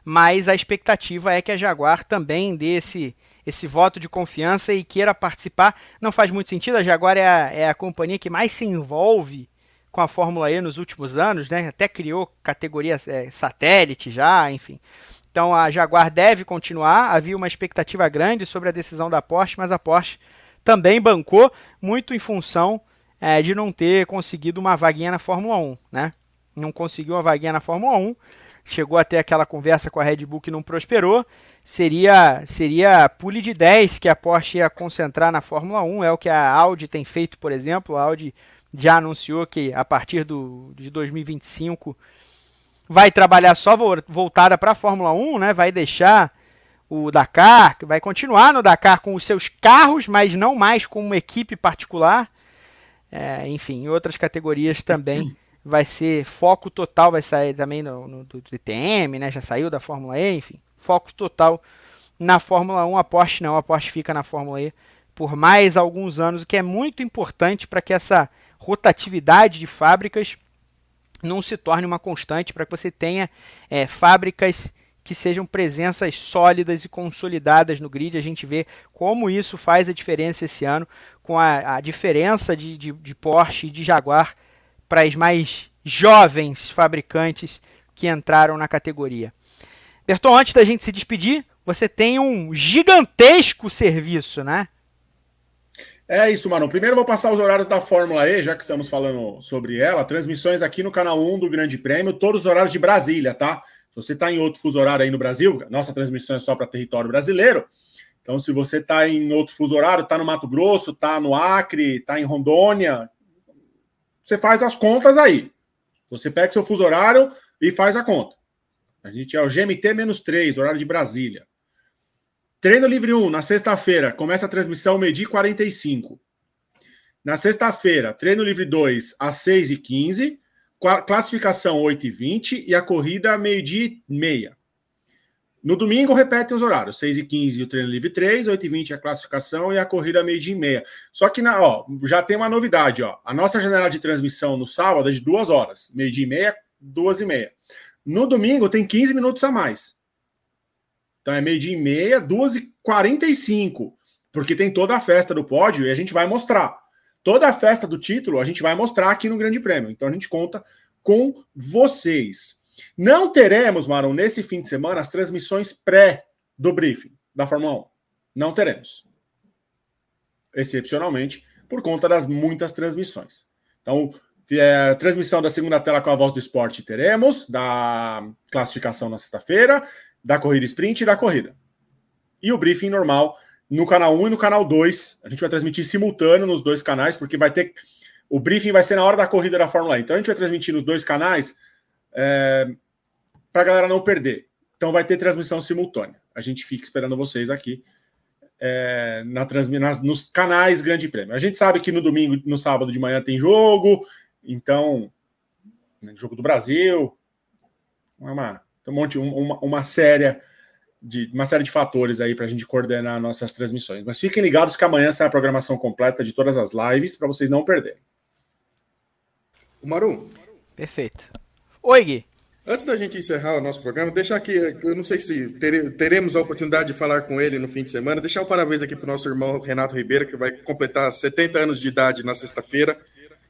Mas a expectativa é que a Jaguar também dê esse, esse voto de confiança e queira participar. Não faz muito sentido, a Jaguar é a, é a companhia que mais se envolve com a Fórmula E nos últimos anos, né? Até criou categorias é, satélite já, enfim. Então a Jaguar deve continuar. Havia uma expectativa grande sobre a decisão da Porsche, mas a Porsche também bancou muito em função é, de não ter conseguido uma vaguinha na Fórmula 1, né? Não conseguiu uma vaguinha na Fórmula 1. chegou até aquela conversa com a Red Bull que não prosperou. Seria seria pule de 10 que a Porsche ia concentrar na Fórmula 1, é o que a Audi tem feito, por exemplo. A Audi já anunciou que a partir do, de 2025 vai trabalhar só voltada para a Fórmula 1, né? Vai deixar o Dakar, vai continuar no Dakar com os seus carros, mas não mais com uma equipe particular. É, enfim, em outras categorias também vai ser foco total, vai sair também no, no do DTM, né? Já saiu da Fórmula E, enfim, foco total na Fórmula 1. A Porsche não, a Porsche fica na Fórmula E por mais alguns anos, o que é muito importante para que essa rotatividade de fábricas não se torne uma constante, para que você tenha é, fábricas que sejam presenças sólidas e consolidadas no grid. A gente vê como isso faz a diferença esse ano, com a, a diferença de, de, de Porsche e de Jaguar para as mais jovens fabricantes que entraram na categoria. Berton, antes da gente se despedir, você tem um gigantesco serviço, né? É isso, mano. Primeiro vou passar os horários da Fórmula E, já que estamos falando sobre ela. Transmissões aqui no canal 1 do Grande Prêmio, todos os horários de Brasília, tá? Se você está em outro fuso horário aí no Brasil, nossa transmissão é só para território brasileiro. Então, se você está em outro fuso horário, está no Mato Grosso, está no Acre, está em Rondônia, você faz as contas aí. Você pega seu fuso horário e faz a conta. A gente é o GMT menos 3, horário de Brasília. Treino Livre 1, na sexta-feira, começa a transmissão meio-dia 45. Na sexta-feira, treino livre 2, às 6h15. Classificação 8h20 e a corrida meio-dia e meia. No domingo, repete os horários: 6h15 o treino livre 3, 8h20 a classificação e a corrida meio-dia e meia. Só que na, ó, já tem uma novidade: ó. a nossa janela de transmissão no sábado é de duas horas, meio-dia e meia, duas e meia. No domingo, tem 15 minutos a mais. Então é meio-dia e meia, duas e quarenta e cinco, porque tem toda a festa do pódio e a gente vai mostrar. Toda a festa do título a gente vai mostrar aqui no Grande Prêmio. Então a gente conta com vocês. Não teremos, Maron, nesse fim de semana, as transmissões pré do briefing da Fórmula 1. Não teremos. Excepcionalmente, por conta das muitas transmissões. Então, é, transmissão da segunda tela com a voz do esporte teremos, da classificação na sexta-feira, da corrida sprint e da corrida. E o briefing normal no canal 1 e no canal 2. A gente vai transmitir simultâneo nos dois canais, porque vai ter. O briefing vai ser na hora da corrida da Fórmula 1. Então a gente vai transmitir nos dois canais é, para a galera não perder. Então vai ter transmissão simultânea. A gente fica esperando vocês aqui é, na nas, nos canais Grande Prêmio. A gente sabe que no domingo, no sábado de manhã tem jogo, então né, jogo do Brasil, é uma um monte, uma, uma série de uma série de fatores aí para a gente coordenar nossas transmissões. Mas fiquem ligados que amanhã sai a programação completa de todas as lives para vocês não perderem. O Maru. Perfeito. Oi, Gui. Antes da gente encerrar o nosso programa, deixar aqui, eu não sei se teremos a oportunidade de falar com ele no fim de semana, deixar um parabéns aqui para o nosso irmão Renato Ribeiro, que vai completar 70 anos de idade na sexta-feira.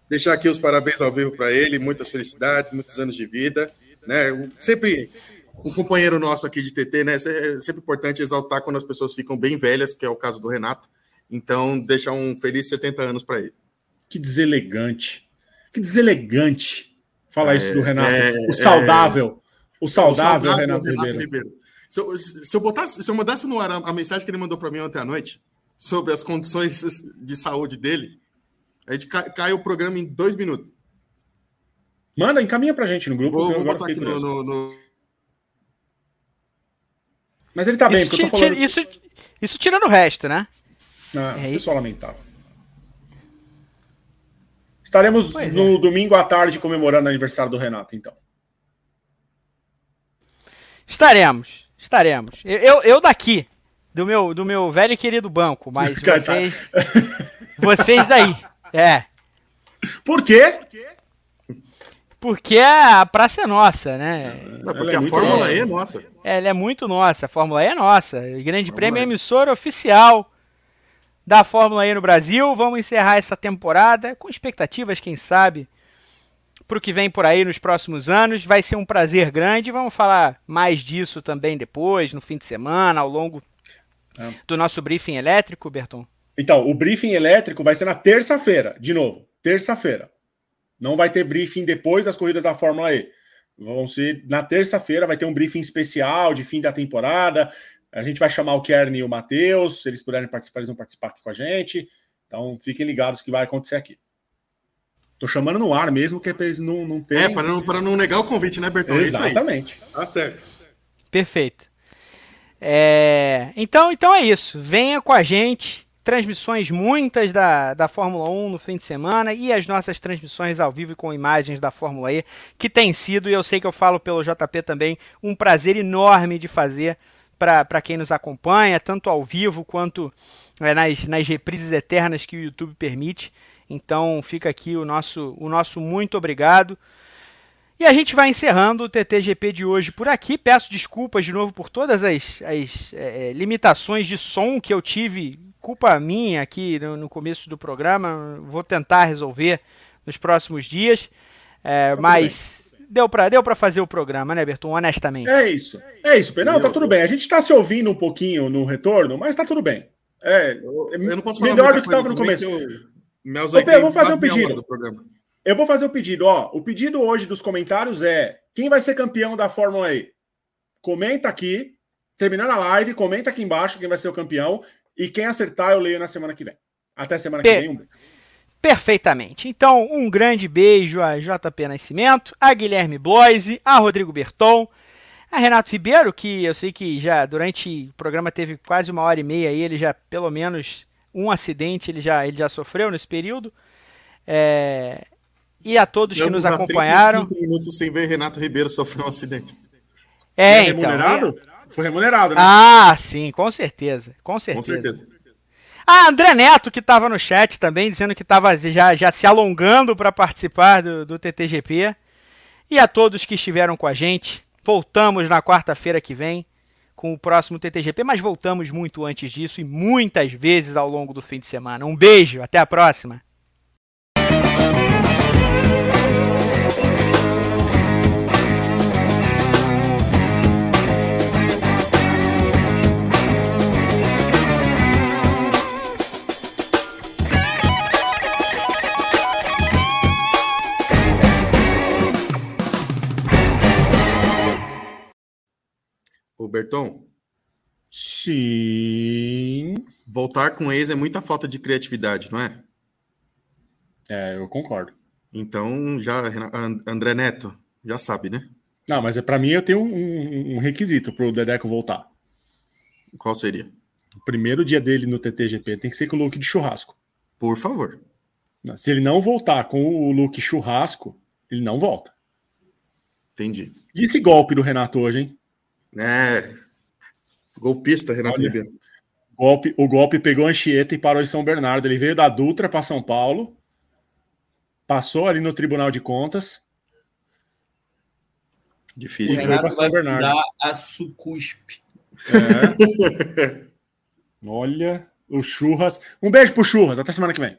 Deixar aqui os parabéns ao vivo para ele, muitas felicidades, muitos anos de vida né? Sempre um companheiro nosso aqui de TT, né? É sempre importante exaltar quando as pessoas ficam bem velhas, que é o caso do Renato. Então, deixar um feliz 70 anos para ele. Que deselegante. Que deselegante falar é, isso do Renato. É, o saudável. É, o saudável, o saudável Renato, Renato Ribeiro. Ribeiro. Se eu, se eu, botasse, se eu mandasse no ar a, a mensagem que ele mandou para mim ontem à noite sobre as condições de saúde dele, a gente cai, cai o programa em dois minutos. Manda, encaminha pra gente no grupo. Vou, vou botar aqui no, no, no, Mas ele tá bem, isso, porque falando... isso, isso tirando o resto, né? Ah, é pessoal lamentável. Estaremos pois no é. domingo à tarde comemorando o aniversário do Renato, então. Estaremos, estaremos. Eu, eu, eu daqui, do meu, do meu velho e querido banco, mas vocês, vocês daí. É. Por quê? Por quê? Porque a praça é nossa, né? Não, porque é a Fórmula E é nossa. É, ela é muito nossa. A Fórmula E é nossa. O Grande Prêmio é emissora oficial da Fórmula E no Brasil. Vamos encerrar essa temporada com expectativas, quem sabe, para o que vem por aí nos próximos anos. Vai ser um prazer grande. Vamos falar mais disso também depois, no fim de semana, ao longo é. do nosso briefing elétrico, Berton. Então, o briefing elétrico vai ser na terça-feira, de novo. Terça-feira. Não vai ter briefing depois das corridas da Fórmula E. Vão ser na terça-feira, vai ter um briefing especial de fim da temporada. A gente vai chamar o Kern e o Matheus. Se eles puderem participar, eles vão participar aqui com a gente. Então fiquem ligados que vai acontecer aqui. Tô chamando no ar mesmo, que é pra eles não, não terem... É, para não, para não negar o convite, né, Bertão? Exatamente. É tá certo. Perfeito. É... Então, então é isso. Venha com a gente. Transmissões muitas da, da Fórmula 1 no fim de semana e as nossas transmissões ao vivo com imagens da Fórmula E, que tem sido, e eu sei que eu falo pelo JP também, um prazer enorme de fazer para quem nos acompanha, tanto ao vivo quanto é, nas, nas reprises eternas que o YouTube permite. Então fica aqui o nosso, o nosso muito obrigado. E a gente vai encerrando o TTGP de hoje por aqui. Peço desculpas de novo por todas as, as é, é, limitações de som que eu tive, culpa minha aqui no, no, começo do programa. Vou tentar resolver nos próximos dias. É, tá mas deu para deu fazer o programa, né, Berton? Honestamente. É isso. É isso, Não, tá tudo bem. A gente está se ouvindo um pouquinho no retorno, mas tá tudo bem. É, eu, eu não posso falar melhor do que estava no começo. Eu, eu vou fazer um pedido. Eu vou fazer o um pedido. Ó, o pedido hoje dos comentários é: quem vai ser campeão da Fórmula E? Comenta aqui. Terminando a live, comenta aqui embaixo quem vai ser o campeão. E quem acertar, eu leio na semana que vem. Até semana que vem. Um beijo. Perfeitamente. Então, um grande beijo a JP Nascimento, a Guilherme Bloise, a Rodrigo Berton, a Renato Ribeiro, que eu sei que já durante o programa teve quase uma hora e meia aí, ele já pelo menos um acidente ele já, ele já sofreu nesse período. É... E a todos Estamos que nos acompanharam. 35 minutos sem ver Renato Ribeiro sofrer um acidente. É, Foi então. Remunerado? É... Foi remunerado, né? Ah, sim, com certeza. Com certeza. Com certeza. Ah, André Neto, que estava no chat também, dizendo que estava já, já se alongando para participar do, do TTGP. E a todos que estiveram com a gente. Voltamos na quarta-feira que vem com o próximo TTGP, mas voltamos muito antes disso e muitas vezes ao longo do fim de semana. Um beijo, até a próxima! Ô, Berton. Sim. Voltar com ex é muita falta de criatividade, não é? É, eu concordo. Então, já, André Neto, já sabe, né? Não, mas é para mim eu tenho um, um requisito para o Dedeco voltar. Qual seria? O primeiro dia dele no TTGP tem que ser com o look de churrasco. Por favor. Se ele não voltar com o look churrasco, ele não volta. Entendi. E esse golpe do Renato hoje, hein? É. Golpista, Renato Olha, Ribeiro. Golpe, o golpe pegou a Anchieta e parou em São Bernardo. Ele veio da Dutra para São Paulo, passou ali no Tribunal de Contas. Difícil. O Renato vai Bernardo. dar a sucuspe. É. Olha, o Churras. Um beijo pro Churras. Até semana que vem.